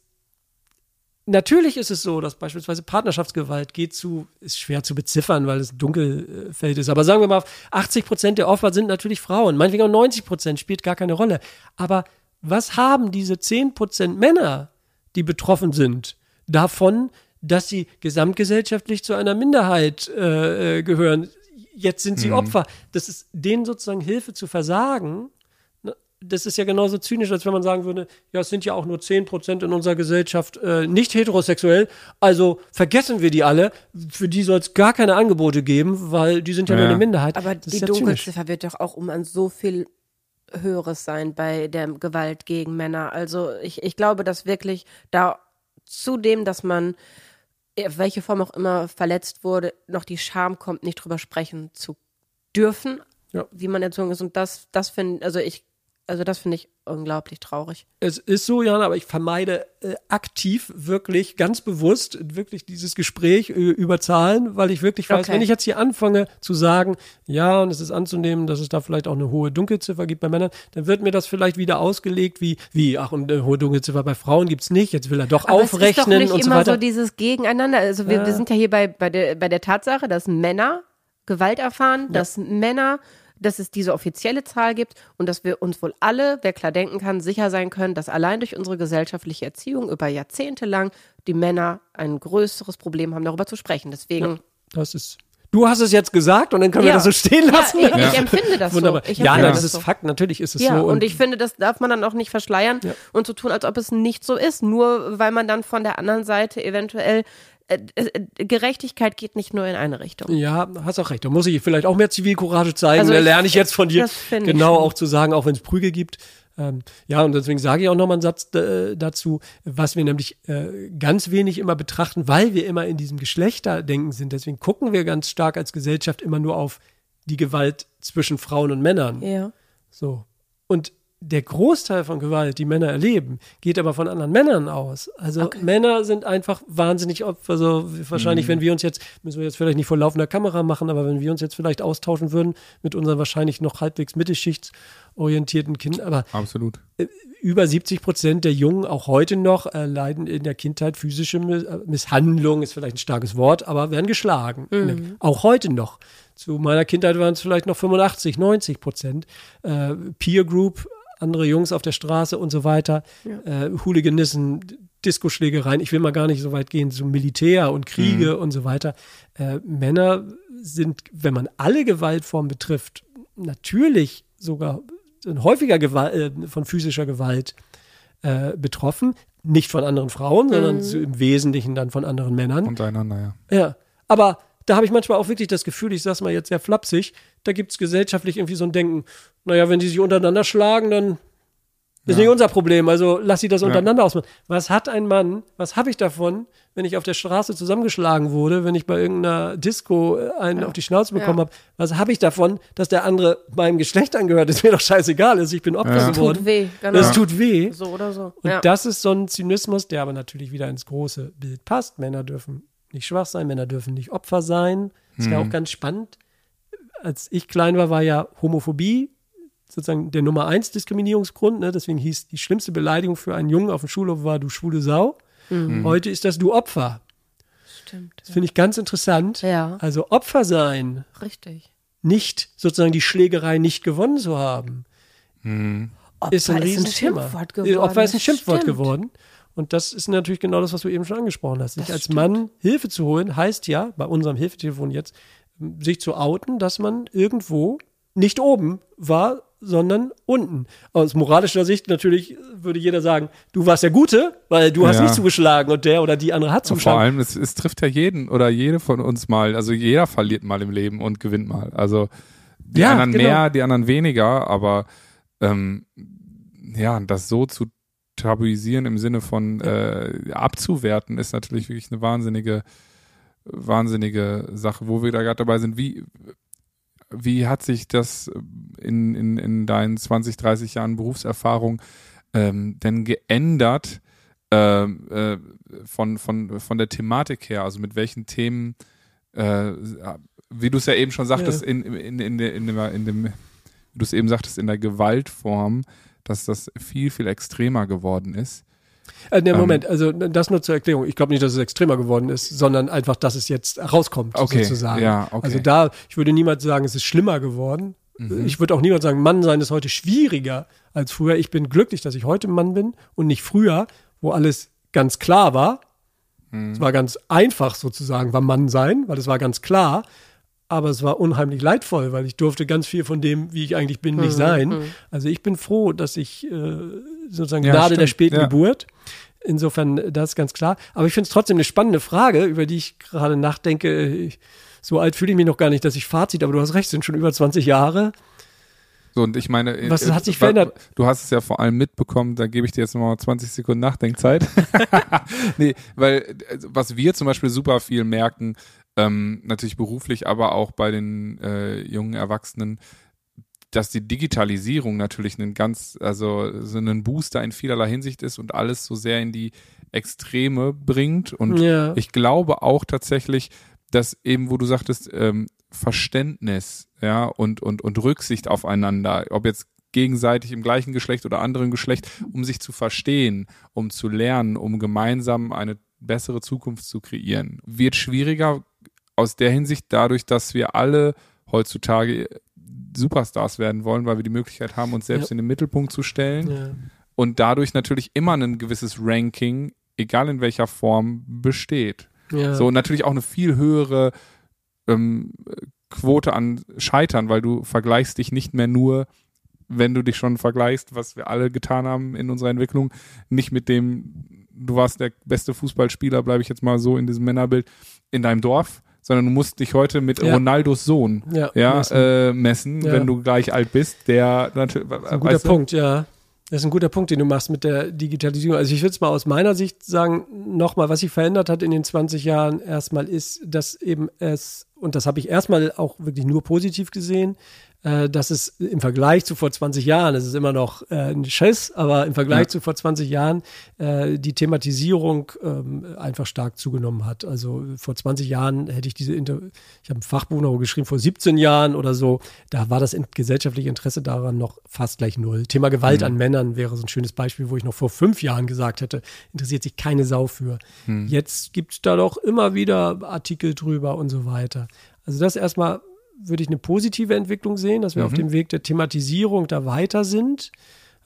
Natürlich ist es so, dass beispielsweise Partnerschaftsgewalt geht zu, ist schwer zu beziffern, weil es ein Dunkelfeld ist. Aber sagen wir mal, 80 Prozent der Opfer sind natürlich Frauen. Meinetwegen auch 90 Prozent spielt gar keine Rolle. Aber was haben diese 10 Prozent Männer, die betroffen sind, davon, dass sie gesamtgesellschaftlich zu einer Minderheit äh, äh, gehören? Jetzt sind sie Opfer. Das ist denen sozusagen Hilfe zu versagen, das ist ja genauso zynisch, als wenn man sagen würde, ja, es sind ja auch nur 10% in unserer Gesellschaft äh, nicht heterosexuell, also vergessen wir die alle. Für die soll es gar keine Angebote geben, weil die sind ja, Ja. nur eine Minderheit. Aber das die ja. Dunkelziffer wird doch auch um ein so viel höheres sein bei der Gewalt gegen Männer. Also ich, ich glaube, dass wirklich da zudem, dass man auf welche Form auch immer verletzt wurde, noch die Scham kommt, nicht drüber sprechen zu dürfen, Ja. wie man erzogen ist. Und das, das finde, also ich, also das finde ich unglaublich traurig. Es ist so, Jan, aber ich vermeide äh, aktiv wirklich ganz bewusst wirklich dieses Gespräch äh, über Zahlen, weil ich wirklich weiß, Okay. wenn ich jetzt hier anfange zu sagen, ja, und es ist anzunehmen, dass es da vielleicht auch eine hohe Dunkelziffer gibt bei Männern, dann wird mir das vielleicht wieder ausgelegt wie, wie, ach, und eine hohe Dunkelziffer bei Frauen gibt's nicht, jetzt will er doch Aber es ist doch aufrechnen nicht und so immer weiter. so dieses Gegeneinander. Also wir, wir sind ja hier bei, bei, der, bei der Tatsache, dass Männer Gewalt erfahren, dass Männer, dass es diese offizielle Zahl gibt und dass wir uns wohl alle, wer klar denken kann, sicher sein können, dass allein durch unsere gesellschaftliche Erziehung über Jahrzehnte lang die Männer ein größeres Problem haben, darüber zu sprechen. Deswegen, Das ist. Du hast es jetzt gesagt und dann können wir Ja. das so stehen lassen. ja, ich, ich empfinde das Wunderbar. so. Ich ja, nein, das ist so. Fakt. Natürlich ist es Ja, so. und, ich finde, das darf man dann auch nicht verschleiern und so tun, als ob es nicht so ist, nur weil man dann von der anderen Seite eventuell Gerechtigkeit geht nicht nur in eine Richtung. Ja, hast auch recht. Da muss ich vielleicht auch mehr Zivilcourage zeigen. Also da lerne ich jetzt von dir genau auch zu sagen, auch wenn es Prügel gibt. Ähm, ja, und deswegen sage ich auch nochmal einen Satz äh, dazu, was wir nämlich äh, ganz wenig immer betrachten, weil wir immer in diesem Geschlechterdenken sind. Deswegen gucken wir ganz stark als Gesellschaft immer nur auf die Gewalt zwischen Frauen und Männern. Ja. So. Und der Großteil von Gewalt, die Männer erleben, geht aber von anderen Männern aus. Also Männer sind einfach wahnsinnig Opfer. Also wahrscheinlich, wenn wir uns jetzt, müssen wir jetzt vielleicht nicht vor laufender Kamera machen, aber wenn wir uns jetzt vielleicht austauschen würden mit unseren wahrscheinlich noch halbwegs mittelschichtsorientierten Kindern, aber Absolut. über 70 Prozent der Jungen auch heute noch äh, leiden in der Kindheit physische äh, Misshandlung, ist vielleicht ein starkes Wort, aber werden geschlagen. Ne? Auch heute noch. Zu meiner Kindheit waren es vielleicht noch 85, 90 Prozent. Äh, Peer Group, andere Jungs auf der Straße und so weiter. Äh, Hooliganism, Diskoschlägereien. Ich will mal gar nicht so weit gehen zum Militär und Kriege und so weiter. Äh, Männer sind, wenn man alle Gewaltformen betrifft, natürlich sogar sind häufiger Gewalt, äh, von physischer Gewalt äh, betroffen. Nicht von anderen Frauen, sondern so im Wesentlichen dann von anderen Männern. Untereinander, ja. Ja, aber da habe ich manchmal auch wirklich das Gefühl, ich sag's mal jetzt sehr flapsig, da gibt's gesellschaftlich irgendwie so ein Denken, naja, wenn die sich untereinander schlagen, dann ist nicht unser Problem, also lass sie das untereinander ausmachen. Was hat ein Mann, was habe ich davon, wenn ich auf der Straße zusammengeschlagen wurde, wenn ich bei irgendeiner Disco äh, einen auf die Schnauze bekommen Ja. habe, was habe ich davon, dass der andere meinem Geschlecht angehört? Ist mir doch scheißegal, also ich bin Opfer Ja. geworden. Tut weh, genau. Es tut weh. So oder so. Und ja. das ist so ein Zynismus, der aber natürlich wieder ins große Bild passt. Männer dürfen nicht schwach sein, Männer dürfen nicht Opfer sein. Ist ja auch ganz spannend. Als ich klein war, war ja Homophobie sozusagen der Nummer eins Diskriminierungsgrund. Ne? Deswegen hieß die schlimmste Beleidigung für einen Jungen auf dem Schulhof war du schwule Sau. Heute ist das du Opfer. Stimmt. Das finde ich ganz interessant. Ja. Also Opfer sein, Richtig. nicht sozusagen die Schlägerei nicht gewonnen zu haben. Opfer ist ein Riesenthema. Schimpfwort geworden. Opfer ist ein Schimpfwort stimmt. geworden. Und das ist natürlich genau das, was du eben schon angesprochen hast. Sich als stimmt. Mann Hilfe zu holen, heißt ja, bei unserem Hilfetelefon jetzt, sich zu outen, dass man irgendwo nicht oben war, sondern unten. Aus moralischer Sicht natürlich würde jeder sagen, du warst der Gute, weil du hast Ja. nicht zugeschlagen und der oder die andere hat Vor zugeschlagen. allem, es, es trifft ja jeden oder jede von uns mal. Also jeder verliert mal im Leben und gewinnt mal. Also die Ja, anderen genau. mehr, die anderen weniger, aber ähm, ja, das so zu tabuisieren im Sinne von äh, abzuwerten, ist natürlich wirklich eine wahnsinnige, wahnsinnige Sache, wo wir da gerade dabei sind. Wie, wie hat sich das in, in, in deinen 20, 30 Jahren Berufserfahrung ähm, denn geändert ähm, äh, von, von, von der Thematik her? Also mit welchen Themen, äh, wie du es ja eben schon sagtest, Ja. in, in, in, der, in, dem, in dem, wie du es eben sagtest, in der Gewaltform, dass das viel, viel extremer geworden ist. Äh, ne, Ähm. Moment, also das nur zur Erklärung. Ich glaube nicht, dass es extremer geworden ist, sondern einfach, dass es jetzt rauskommt, Okay, sozusagen. ja, okay. Also da, ich würde niemals sagen, es ist schlimmer geworden. Mhm. Ich würde auch niemals sagen, Mann sein ist heute schwieriger als früher. Ich bin glücklich, dass ich heute Mann bin und nicht früher, wo alles ganz klar war. Mhm. Es war ganz einfach sozusagen, war Mann sein, weil es war ganz klar. Aber es war unheimlich leidvoll, weil ich durfte ganz viel von dem, wie ich eigentlich bin, nicht sein. Also ich bin froh, dass ich äh, sozusagen Ja, Gnade der späten ja. Geburt. Insofern, äh, das ist ganz klar. Aber ich finde es trotzdem eine spannende Frage, über die ich gerade nachdenke. Ich, so alt fühle ich mich noch gar nicht, dass ich Fazit, aber du hast recht, sind schon über 20 Jahre. So, und ich meine, Was äh, hat sich verändert? Du hast es ja vor allem mitbekommen, da gebe ich dir jetzt nochmal 20 Sekunden Nachdenkzeit. nee, weil äh, was wir zum Beispiel super viel merken, ähm, natürlich beruflich, aber auch bei den äh, jungen Erwachsenen, dass die Digitalisierung natürlich einen ganz, also so einen Booster in vielerlei Hinsicht ist und alles so sehr in die Extreme bringt. Und Ja. ich glaube auch tatsächlich, dass eben, wo du sagtest, ähm, Verständnis, ja, und, und, und Rücksicht aufeinander, ob jetzt gegenseitig im gleichen Geschlecht oder anderen Geschlecht, um sich zu verstehen, um zu lernen, um gemeinsam eine bessere Zukunft zu kreieren, wird schwieriger aus der Hinsicht dadurch, dass wir alle heutzutage Superstars werden wollen, weil wir die Möglichkeit haben, uns selbst Ja. in den Mittelpunkt zu stellen Ja. und dadurch natürlich immer ein gewisses Ranking, egal in welcher Form, besteht. Ja. So, und natürlich auch eine viel höhere ähm, Quote an Scheitern, weil du vergleichst dich nicht mehr nur, wenn du dich schon vergleichst, was wir alle getan haben in unserer Entwicklung, nicht mit dem, du warst der beste Fußballspieler, bleibe ich jetzt mal so in diesem Männerbild, in deinem Dorf, sondern du musst dich heute mit Ja. Ronaldos Sohn Ja, ja, messen. Äh, messen, wenn du gleich alt bist, der natürlich, ein guter Punkt, ja. Das ist ein guter Punkt, den du machst mit der Digitalisierung. Also ich würde es mal aus meiner Sicht sagen, nochmal, was sich verändert hat in den 20 Jahren erstmal ist, dass eben es, und das habe ich erstmal auch wirklich nur positiv gesehen, äh, dass es im Vergleich zu vor 20 Jahren, es ist immer noch äh, ein Schiss, aber im Vergleich Ja. zu vor 20 Jahren äh, die Thematisierung ähm, einfach stark zugenommen hat. Also vor 20 Jahren hätte ich diese, Inter ich habe ein Fachbuch noch geschrieben, vor 17 Jahren oder so, da war das in gesellschaftliche Interesse daran noch fast gleich null. Thema Gewalt an Männern wäre so ein schönes Beispiel, wo ich noch vor fünf Jahren gesagt hätte, interessiert sich keine Sau für. Jetzt gibt es da doch immer wieder Artikel drüber und so weiter. Also das erstmal würde ich eine positive Entwicklung sehen, dass wir auf dem Weg der Thematisierung da weiter sind.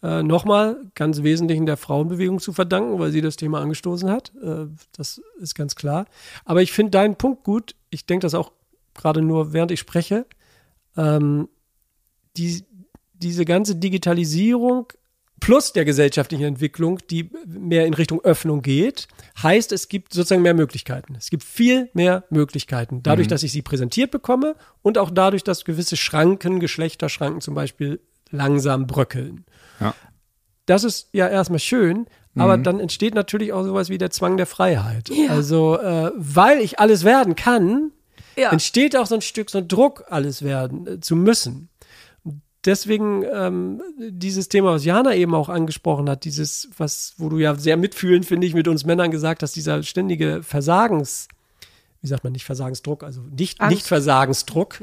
Äh, Nochmal ganz wesentlich der Frauenbewegung zu verdanken, weil sie das Thema angestoßen hat. Äh, das ist ganz klar. Aber ich finde deinen Punkt gut. Ich denke das auch gerade nur, während ich spreche. Ähm, die, diese ganze Digitalisierung plus der gesellschaftlichen Entwicklung, die mehr in Richtung Öffnung geht, heißt, es gibt sozusagen mehr Möglichkeiten. Es gibt viel mehr Möglichkeiten. Dadurch, dass ich sie präsentiert bekomme und auch dadurch, dass gewisse Schranken, Geschlechterschranken zum Beispiel langsam bröckeln. Ja. Das ist ja erstmal schön, aber dann entsteht natürlich auch sowas wie der Zwang der Freiheit. Also, äh, weil ich alles werden kann, Ja. entsteht auch so ein Stück so ein Druck, alles werden äh, zu müssen. Deswegen ähm, dieses Thema, was Jana eben auch angesprochen hat, dieses, was, wo du ja sehr mitfühlend, finde ich, mit uns Männern gesagt hast, dieser ständige Versagens, wie sagt man nicht Versagensdruck, also nicht, Angst. nicht Versagensdruck,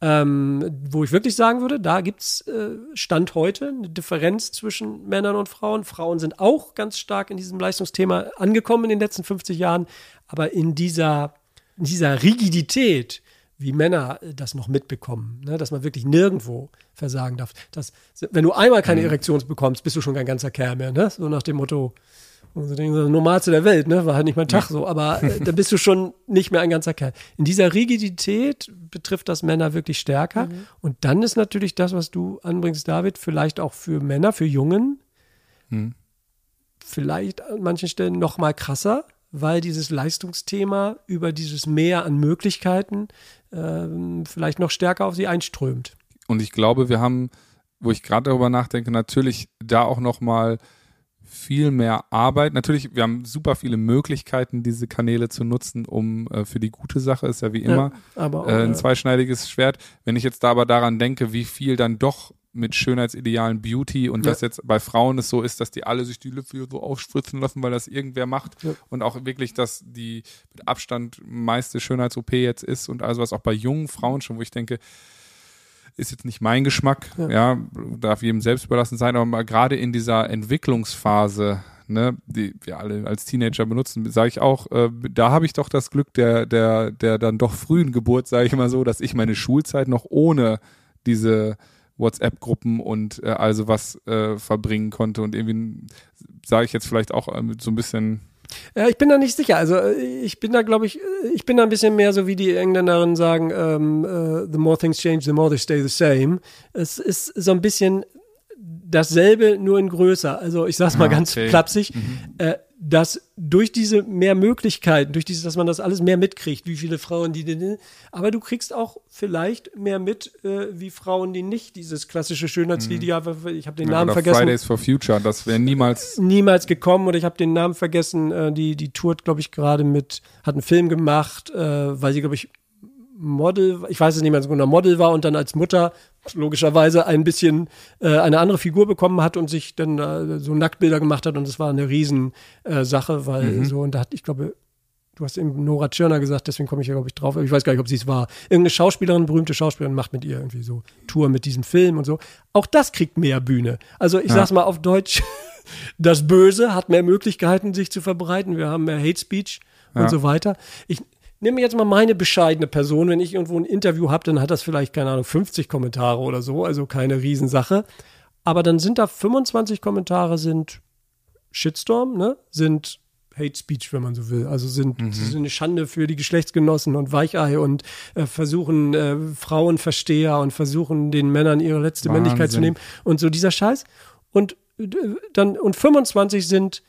ähm, wo ich wirklich sagen würde, da gibt's äh, Stand heute eine Differenz zwischen Männern und Frauen. Frauen sind auch ganz stark in diesem Leistungsthema angekommen in den letzten 50 Jahren, aber in dieser, in dieser Rigidität, wie Männer äh, das noch mitbekommen, ne? dass man wirklich nirgendwo versagen darf. Dass, wenn du einmal keine Erektion bekommst, bist du schon kein ganzer Kerl mehr, ne? so nach dem Motto. So denken, Normalste der Welt, ne? War halt nicht mein Tag so. Aber äh, da bist du schon nicht mehr ein ganzer Kerl. In dieser Rigidität betrifft das Männer wirklich stärker. Und dann ist natürlich das, was du anbringst, David, vielleicht auch für Männer, für Jungen, Hm. vielleicht an manchen Stellen noch mal krasser, weil dieses Leistungsthema über dieses Mehr an Möglichkeiten ähm, vielleicht noch stärker auf sie einströmt. Und ich glaube, wir haben, wo ich gerade darüber nachdenke, natürlich da auch noch mal viel mehr Arbeit. Natürlich, wir haben super viele Möglichkeiten, diese Kanäle zu nutzen, um äh, für die gute Sache, ist ja wie immer Ja, aber auch, äh, ein äh, zweischneidiges Schwert. Wenn ich jetzt da aber daran denke, wie viel dann doch mit Schönheitsidealen Beauty und Ja. das jetzt bei Frauen es so ist, dass die alle sich die Lippe so aufspritzen lassen, weil das irgendwer macht Ja. und auch wirklich, dass die mit Abstand meiste Schönheits-OP jetzt ist und also was auch bei jungen Frauen schon, wo ich denke, ist jetzt nicht mein Geschmack, Ja. ja, darf jedem selbst überlassen sein, aber mal gerade in dieser Entwicklungsphase, ne, die wir alle als Teenager benutzen, sage ich auch, äh, da habe ich doch das Glück der, der, der dann doch frühen Geburt, sage ich mal so, dass ich meine Schulzeit noch ohne diese WhatsApp-Gruppen und äh, also was äh, verbringen konnte und irgendwie sage ich jetzt vielleicht auch äh, mit so ein bisschen Ja, ich bin da nicht sicher. Also äh, ich bin da, glaube ich, äh, ich bin da ein bisschen mehr so wie die Engländerinnen sagen, ähm, äh, the more things change, the more they stay the same. Es ist so ein bisschen dasselbe, nur in größer. Also ich sag's mal Ah, ganz okay. klapsig, äh, dass durch diese mehr Möglichkeiten, durch dieses, dass man das alles mehr mitkriegt, wie viele Frauen die, die, die aber du kriegst auch vielleicht mehr mit, äh, wie Frauen, die nicht dieses klassische Schönheitsideal, ich habe den Namen oder vergessen. Fridays for Future, das wäre niemals niemals gekommen oder ich habe den Namen vergessen. Äh, die, die tourt, glaube ich, gerade mit, hat einen Film gemacht, äh, weil sie, glaube ich, Model, ich weiß es nicht mehr so genau, Model war und dann als Mutter logischerweise ein bisschen äh, eine andere Figur bekommen hat und sich dann äh, so Nacktbilder gemacht hat und das war eine Riesen äh, weil so und da hat, ich glaube, du hast eben Nora Tschirner gesagt, deswegen komme ich ja, glaube ich, drauf. Ich weiß gar nicht, ob sie es war. Irgendeine Schauspielerin, berühmte Schauspielerin, macht mit ihr irgendwie so Tour mit diesem Film und so. Auch das kriegt mehr Bühne. Also ich Ja. sag's mal auf Deutsch, das Böse hat mehr Möglichkeiten, sich zu verbreiten. Wir haben mehr Hate Speech und Ja. so weiter. Ich nehme jetzt mal meine bescheidene Person. Wenn ich irgendwo ein Interview habe, dann hat das vielleicht, keine Ahnung, 50 Kommentare oder so, also keine Riesensache. Aber dann sind da 25 Kommentare sind Shitstorm, ne? Sind Hate Speech, wenn man so will. Also sind, sind eine Schande für die Geschlechtsgenossen und Weichei und äh, versuchen äh, Frauenversteher und versuchen den Männern ihre letzte Wahnsinn. Männlichkeit zu nehmen und so dieser Scheiß. Und äh, dann und 25 sind,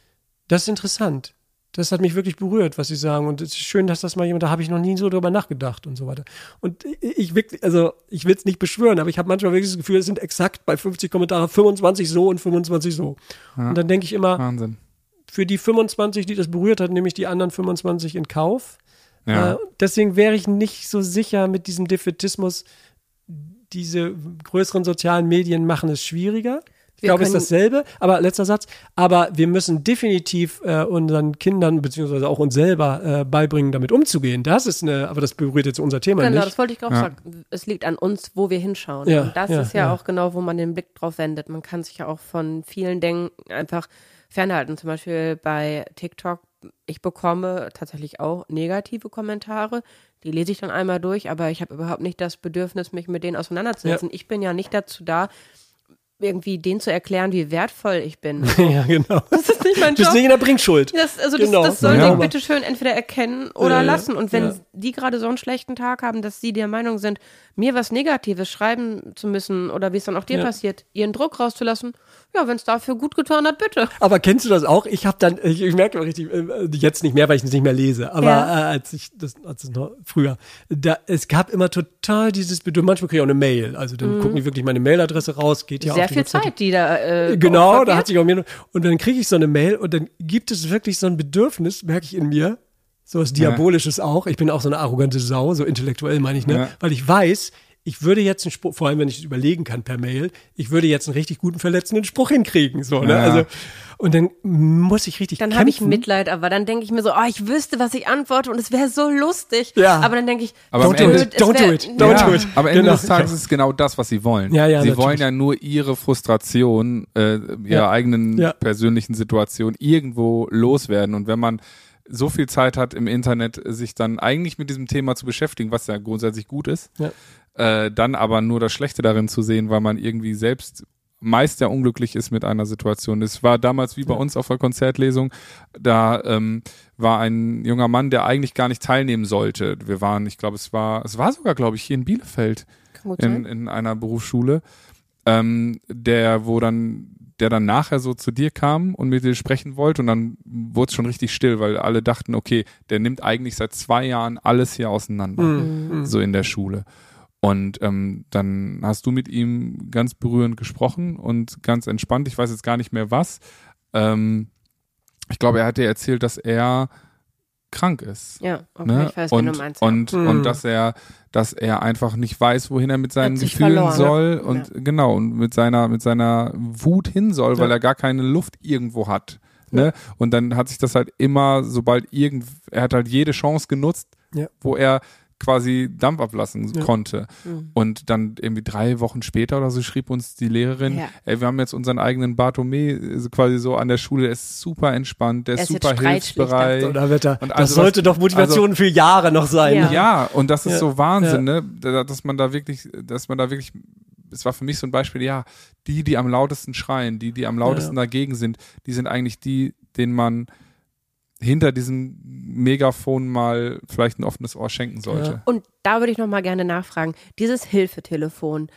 das ist interessant. Das hat mich wirklich berührt, was sie sagen. Und es ist schön, dass das mal jemand, da habe ich noch nie so drüber nachgedacht und so weiter. Und ich wirklich, also ich will es nicht beschwören, aber ich habe manchmal wirklich das Gefühl, es sind exakt bei 50 Kommentare 25 so und 25 so. Und dann denke ich immer, Wahnsinn. für die 25, die das berührt hat, nehme ich die anderen 25 in Kauf. Ja. Äh, deswegen wäre ich nicht so sicher mit diesem Defetismus. Diese größeren sozialen Medien machen es schwieriger. Ich glaube, es ist dasselbe, aber letzter Satz. Aber wir müssen definitiv äh, unseren Kindern beziehungsweise auch uns selber äh, beibringen, damit umzugehen. Das ist eine, aber das berührt jetzt unser Thema Genau, nicht. das wollte ich auch Ja. sagen. Es liegt an uns, wo wir hinschauen. Ja, und das ja, ist ja, ja. auch genau, wo man den Blick drauf wendet. Man kann sich ja auch von vielen Dingen einfach fernhalten. Zum Beispiel bei TikTok. Ich bekomme tatsächlich auch negative Kommentare. Die lese ich dann einmal durch, aber ich habe überhaupt nicht das Bedürfnis, mich mit denen auseinanderzusetzen. Ich bin ja nicht dazu da, irgendwie denen zu erklären, wie wertvoll ich bin. ja, genau. Das ist nicht mein Bist Job. nicht in der Bringschuld. Das, also Genau. das, das sollen Ja. die bitte schön entweder erkennen oder Ja, lassen. Und wenn ja. die gerade so einen schlechten Tag haben, dass sie der Meinung sind, mir was Negatives schreiben zu müssen oder wie es dann auch dir Ja. passiert, ihren Druck rauszulassen, ja, wenn es dafür gut getan hat, bitte. Aber kennst du das auch? Ich habe dann, ich, ich merke richtig, äh, jetzt nicht mehr, weil ich es nicht mehr lese, aber Ja. äh, als ich das, als es noch früher, da, es gab immer total dieses Bedürfnis, manchmal kriege ich auch eine Mail, also dann gucken die wirklich meine Mailadresse raus, geht ja Mhm. Sehr viel Webseite. Zeit, die da. Äh, Genau, da hat sich auch mir und dann kriege ich so eine Mail und dann gibt es wirklich so ein Bedürfnis, merke ich in mir, so was Diabolisches auch. Ich bin auch so eine arrogante Sau, so intellektuell meine ich, ne? Ja. Weil ich weiß, ich würde jetzt einen Spruch, vor allem wenn ich es überlegen kann per Mail, ich würde jetzt einen richtig guten verletzenden Spruch hinkriegen, so, ne? Ja. Also und dann muss ich richtig Dann habe ich. Mitleid, aber dann denke ich mir so, oh, ich wüsste, was ich antworte und es wäre so lustig. Ja. Aber dann denke ich, Aber am Don't do Ende- it, don't do it, don't ja, do it. aber Ende Genau. des Tages ist es genau das, was sie wollen. Ja, ja, sie natürlich. wollen ja nur ihre Frustration, äh, ihrer Ja. eigenen Ja. persönlichen Situation irgendwo loswerden. Und wenn man so viel Zeit hat im Internet, sich dann eigentlich mit diesem Thema zu beschäftigen, was ja grundsätzlich gut ist, Ja. Äh, dann aber nur das Schlechte darin zu sehen, weil man irgendwie selbst meist ja unglücklich ist mit einer Situation. Es war damals wie bei uns auf der Konzertlesung, da ähm, war ein junger Mann, der eigentlich gar nicht teilnehmen sollte. Wir waren, ich glaube, es war, es war sogar, glaube ich, hier in Bielefeld in, in einer Berufsschule, ähm, der, wo dann, der dann nachher so zu dir kam und mit dir sprechen wollte und dann wurde es schon richtig still, weil alle dachten, okay, der nimmt eigentlich seit zwei Jahren alles hier auseinander, Mhm. so in der Schule. Und ähm, dann hast du mit ihm ganz berührend gesprochen und ganz entspannt. Ich weiß jetzt gar nicht mehr was. Ähm, ich glaube, er hat dir erzählt, dass er krank ist. Ja, okay, Ne? ich weiß, und, du meinst. ja. und, Mhm. und dass er, dass er einfach nicht weiß, wohin er mit seinen Gefühlen verloren, soll ja. und genau und mit seiner mit seiner Wut hin soll, weil Ja. er gar keine Luft irgendwo hat. Ne? Und dann hat sich das halt immer, sobald irgend, er hat halt jede Chance genutzt, Ja. wo er quasi Dampf ablassen Ja. konnte. Mhm. Und dann irgendwie drei Wochen später oder so schrieb uns die Lehrerin, Ja. ey, wir haben jetzt unseren eigenen Bartome so quasi so an der Schule, der ist super entspannt, der Er ist super hilfsbereit. Oder wird er, Und das also sollte was- doch Motivation für Jahre noch sein. Ja. Ja, und das ist Ja. so Wahnsinn, ne? Da- Dass man da wirklich, dass man da wirklich, es war für mich so ein Beispiel, ja, die, die am lautesten schreien, die, die am lautesten dagegen sind, die sind eigentlich die, denen man hinter diesem Megafon mal vielleicht ein offenes Ohr schenken sollte. Und da würde ich noch mal gerne nachfragen, dieses Hilfetelefon,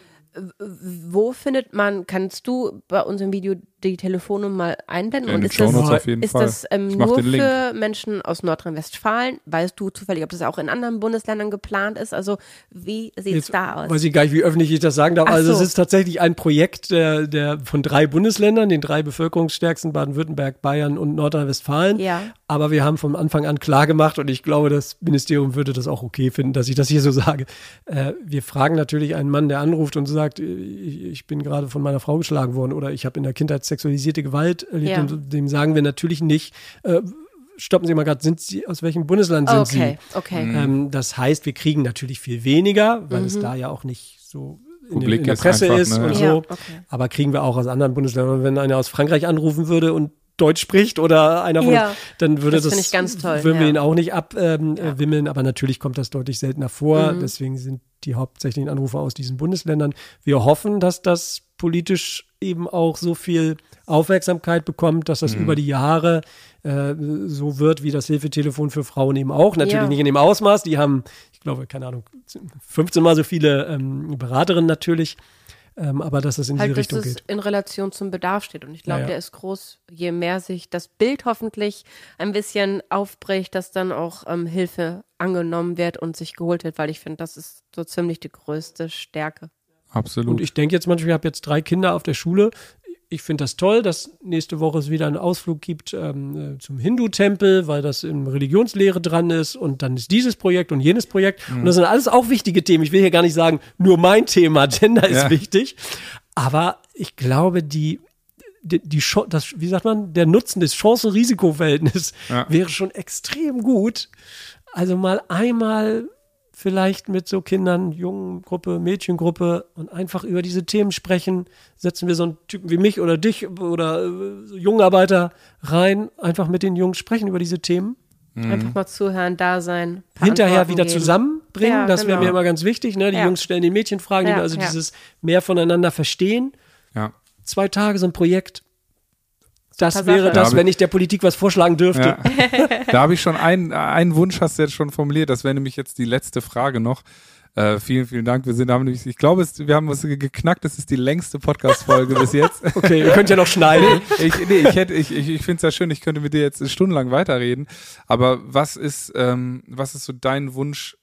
wo findet man, kannst du bei uns im Video die Telefonnummer mal einblenden? In Und ist das, auf jeden ist Fall. das ähm, nur für Menschen aus Nordrhein-Westfalen? Weißt du zufällig, ob das auch in anderen Bundesländern geplant ist? Also wie sieht es da aus? Weiß ich gar nicht, wie öffentlich ich das sagen darf. Ach Also so. es ist tatsächlich ein Projekt der, der von drei Bundesländern, den drei bevölkerungsstärksten Baden-Württemberg, Bayern und Nordrhein-Westfalen. Ja. Aber wir haben von Anfang an klar gemacht und ich glaube, das Ministerium würde das auch okay finden, dass ich das hier so sage. Äh, wir fragen natürlich einen Mann, der anruft und sagt, äh, ich, ich bin gerade von meiner Frau geschlagen worden oder ich habe in der Kindheit sexualisierte Gewalt erlebt. Ja. Und dem sagen wir natürlich nicht, äh, stoppen Sie mal gerade, sind Sie, aus welchem Bundesland sind Sie? okay, okay. Mhm. Ähm, das heißt, wir kriegen natürlich viel weniger, weil Mhm. es da ja auch nicht so in, den, Publik in der ist Presse einfach, ist ne? und Ja, so. okay. Aber kriegen wir auch aus anderen Bundesländern. Wenn einer aus Frankreich anrufen würde und Deutsch spricht oder einer von Ja, uns, dann würde das das, finde ich ganz toll, würden wir ja. ihn auch nicht abwimmeln, äh, wimmeln, aber natürlich kommt das deutlich seltener vor. Mhm. Deswegen sind die hauptsächlichen Anrufe aus diesen Bundesländern. Wir hoffen, dass das politisch eben auch so viel Aufmerksamkeit bekommt, dass das Mhm. über die Jahre äh, so wird, wie das Hilfetelefon für Frauen eben auch. Natürlich Ja. nicht in dem Ausmaß. Die haben, ich glaube, keine Ahnung, 15 mal so viele ähm, Beraterinnen natürlich. Ähm, aber dass es in halt, diese dass Richtung es geht. in Relation zum Bedarf steht. Und ich glaube, Ja, ja. der ist groß, je mehr sich das Bild hoffentlich ein bisschen aufbricht, dass dann auch ähm, Hilfe angenommen wird und sich geholt wird, weil ich finde, das ist so ziemlich die größte Stärke. Absolut. Und ich denke jetzt manchmal, ich habe jetzt drei Kinder auf der Schule. Ich finde das toll, dass nächste Woche es wieder einen Ausflug gibt ähm, äh, zum Hindu-Tempel, weil das in Religionslehre dran ist. Und dann ist dieses Projekt und jenes Projekt. Und das sind alles auch wichtige Themen. Ich will hier gar nicht sagen, nur mein Thema, Gender ist Ja. wichtig. Aber ich glaube, die, die, die das, wie sagt man, der Nutzen des Chancen-Risiko-Verhältnisses Ja. wäre schon extrem gut. Also mal einmal vielleicht mit so Kindern, Jungengruppe, Mädchengruppe und einfach über diese Themen sprechen. Setzen wir so einen Typen wie mich oder dich oder äh, so Jungarbeiter rein, einfach mit den Jungs sprechen über diese Themen. Einfach mal zuhören, da sein. Hinterher Antworten wieder geben. zusammenbringen, Ja, das wäre genau. mir immer ganz wichtig. Ne? Die Ja. Jungs stellen den Mädchen Fragen, Ja, also ja. dieses mehr voneinander verstehen. ja. Zwei Tage so ein Projekt. Das wäre das, wenn ich der Politik was vorschlagen dürfte. Ja. da habe ich schon einen, einen Wunsch, hast du jetzt schon formuliert. Das wäre nämlich jetzt die letzte Frage noch. Äh, vielen, vielen Dank. Wir sind, haben nämlich, ich glaube, es, wir haben was geknackt. Das ist die längste Podcast-Folge bis jetzt. Okay, ihr könnt ja noch schneiden. Ich, nee, ich hätte, ich, ich, ich finde es ja schön. Ich könnte mit dir jetzt stundenlang weiterreden. Aber was ist, ähm, was ist so dein Wunsch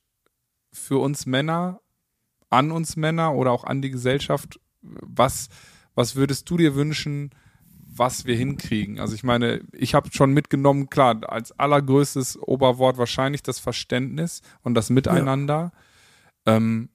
für uns Männer, an uns Männer oder auch an die Gesellschaft? Was, was würdest du dir wünschen, was wir hinkriegen? Also ich meine, ich habe schon mitgenommen, klar, als allergrößtes Oberwort wahrscheinlich das Verständnis und das Miteinander. Ähm,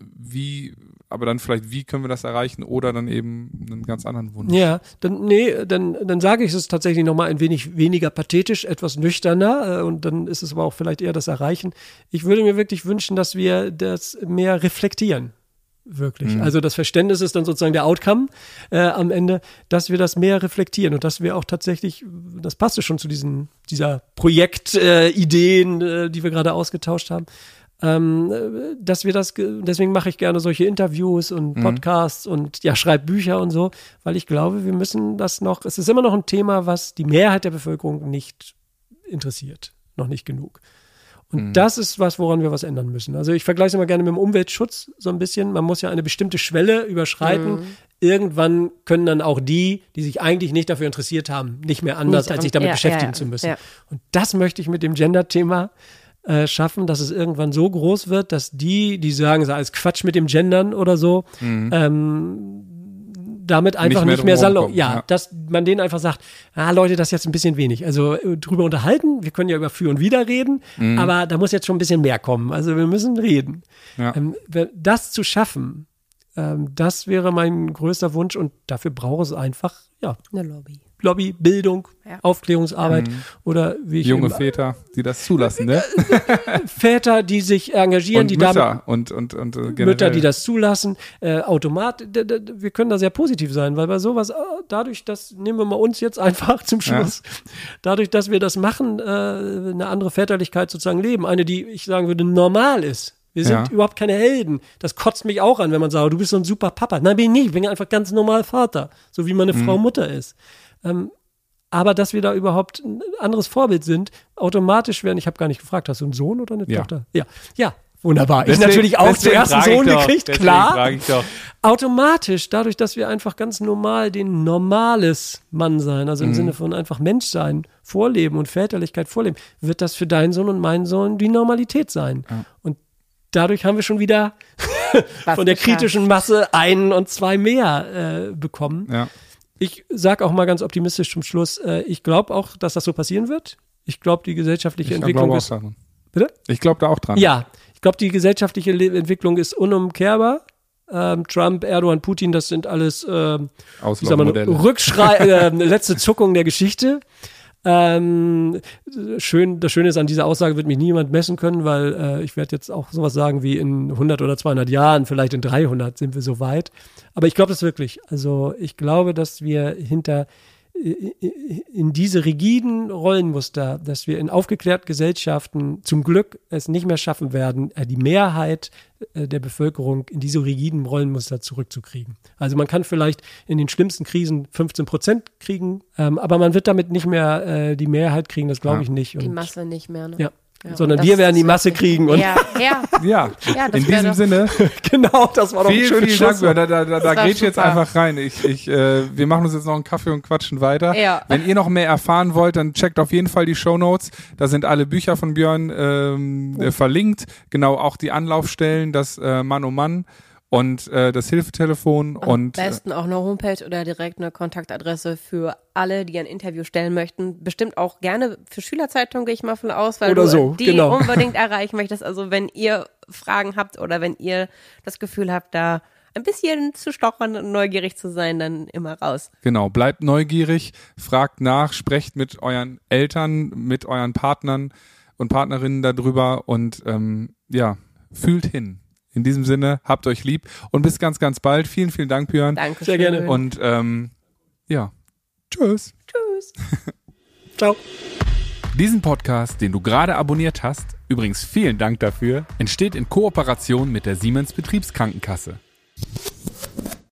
wie, aber dann vielleicht, wie können wir das erreichen oder dann eben einen ganz anderen Wunsch. Ja, dann, nee, dann, dann sage ich es tatsächlich nochmal ein wenig weniger pathetisch, etwas nüchterner äh, und dann ist es aber auch vielleicht eher das Erreichen. Ich würde mir wirklich wünschen, dass wir das mehr reflektieren. Wirklich. Mhm. Also das Verständnis ist dann sozusagen der Outcome äh, am Ende, dass wir das mehr reflektieren und dass wir auch tatsächlich, das passte schon zu diesen, dieser Projektideen, äh, äh, die wir gerade ausgetauscht haben, ähm, äh, dass wir das, ge- deswegen mache ich gerne solche Interviews und Podcasts und ja, schreibe Bücher und so, weil ich glaube, wir müssen das noch, es ist immer noch ein Thema, was die Mehrheit der Bevölkerung nicht interessiert, noch nicht genug. Und das ist was, woran wir was ändern müssen. Also ich vergleiche es immer gerne mit dem Umweltschutz so ein bisschen. Man muss ja eine bestimmte Schwelle überschreiten. Irgendwann können dann auch die, die sich eigentlich nicht dafür interessiert haben, nicht mehr anders, Nicht als sich damit ja, beschäftigen ja, zu müssen. Ja. Und das möchte ich mit dem Gender-Thema äh, schaffen, dass es irgendwann so groß wird, dass die, die sagen, es ist alles Quatsch mit dem Gendern oder so, ähm, damit einfach mehr nicht mehr, drum salon, ja, ja. dass man denen einfach sagt, ah Leute, das ist jetzt ein bisschen wenig. Also äh, drüber unterhalten, wir können ja über für und wider reden, Mhm. aber da muss jetzt schon ein bisschen mehr kommen. Also wir müssen reden. Ja. Ähm, das zu schaffen, ähm, das wäre mein größter Wunsch und dafür braucht es einfach, ja, Eine Lobby. Lobby, Bildung, Ja. Aufklärungsarbeit oder wie ich Mhm. Junge eben- Väter, die das zulassen, ne? Väter, die sich engagieren, Und die damit Mütter und, und, und äh, generell. Mütter, die das zulassen, äh, Automat, wir können da sehr positiv sein, weil bei sowas, äh, dadurch, dass, nehmen wir mal uns jetzt einfach zum Schluss, dadurch, dass wir das machen, äh, eine andere Väterlichkeit sozusagen leben, eine, die ich sagen würde, normal ist. Wir sind Ja. überhaupt keine Helden. Das kotzt mich auch an, wenn man sagt, du bist so ein super Papa. Nein, bin ich nicht. Ich bin einfach ganz normal Vater. So wie meine Mhm. Frau Mutter ist. Ähm, aber dass wir da überhaupt ein anderes Vorbild sind, automatisch werden, ich habe gar nicht gefragt, hast du einen Sohn oder eine Ja. Tochter? Ja. Ja, wunderbar. Deswegen- ich natürlich auch zuerst einen frage ich Sohn doch, gekriegt, klar. frage ich doch. Automatisch, dadurch, dass wir einfach ganz normal den normales Mann sein, also im Mhm. Sinne von einfach Mensch sein, vorleben und Väterlichkeit vorleben, wird das für deinen Sohn und meinen Sohn die Normalität sein. Und dadurch haben wir schon wieder von der kritischen Masse ein und zwei mehr äh, bekommen. Ja. Ich sage auch mal ganz optimistisch zum Schluss, äh, ich glaube auch, dass das so passieren wird. Ich glaube, die gesellschaftliche Ich Entwicklung ist. daran. Bitte? Ich glaube da auch dran. Ja, ich glaube, die gesellschaftliche Entwicklung ist unumkehrbar. Ähm, Trump, Erdogan, Putin, das sind alles ähm, mal. Rückschrei, äh, letzte Zuckung der Geschichte. Ähm, schön, das Schöne ist, an dieser Aussage wird mich niemand messen können, weil äh, ich werde jetzt auch sowas sagen wie in 100 oder 200 Jahren, vielleicht in 300 sind wir so weit. Aber ich glaube das wirklich. Also ich glaube, dass wir hinter in diese rigiden Rollenmuster, dass wir in aufgeklärten Gesellschaften zum Glück es nicht mehr schaffen werden, äh, die Mehrheit äh, der Bevölkerung in diese rigiden Rollenmuster zurückzukriegen. Also man kann vielleicht in den schlimmsten Krisen 15 Prozent kriegen, ähm, aber man wird damit nicht mehr äh, die Mehrheit kriegen, das glaube Ja. ich nicht. Die Und, Masse nicht mehr, ne? ja. Ja, Sondern wir werden die Masse kriegen und Ja, ja, Ja, Ja, in diesem doch- Sinne, genau, das war doch ein vielen, schönes vielen Dank. Da, da, da, da grätsch jetzt einfach rein. Ich, ich, äh, wir machen uns jetzt noch einen Kaffee und quatschen weiter. Ja. Wenn ihr noch mehr erfahren wollt, dann checkt auf jeden Fall die Shownotes. Da sind alle Bücher von Björn ähm, äh, verlinkt. Genau, auch die Anlaufstellen, das äh, Mann um Mann und äh, das Hilfetelefon Am und äh, besten auch eine Homepage oder direkt eine Kontaktadresse für alle, die ein Interview stellen möchten. Bestimmt auch gerne für Schülerzeitungen gehe ich mal von aus, weil Oder du so, die genau. unbedingt erreichen möchtest. Also wenn ihr Fragen habt oder wenn ihr das Gefühl habt, da ein bisschen zu stochern und neugierig zu sein, dann immer raus. Genau, bleibt neugierig, fragt nach, sprecht mit euren Eltern, mit euren Partnern und Partnerinnen darüber und ähm, ja, fühlt hin. In diesem Sinne, habt euch lieb und bis ganz, ganz bald. Vielen, vielen Dank, Björn. Danke. Sehr gerne. Und ähm, ja, tschüss. Tschüss. Ciao. Diesen Podcast, den du gerade abonniert hast, übrigens vielen Dank dafür, entsteht in Kooperation mit der Siemens Betriebskrankenkasse.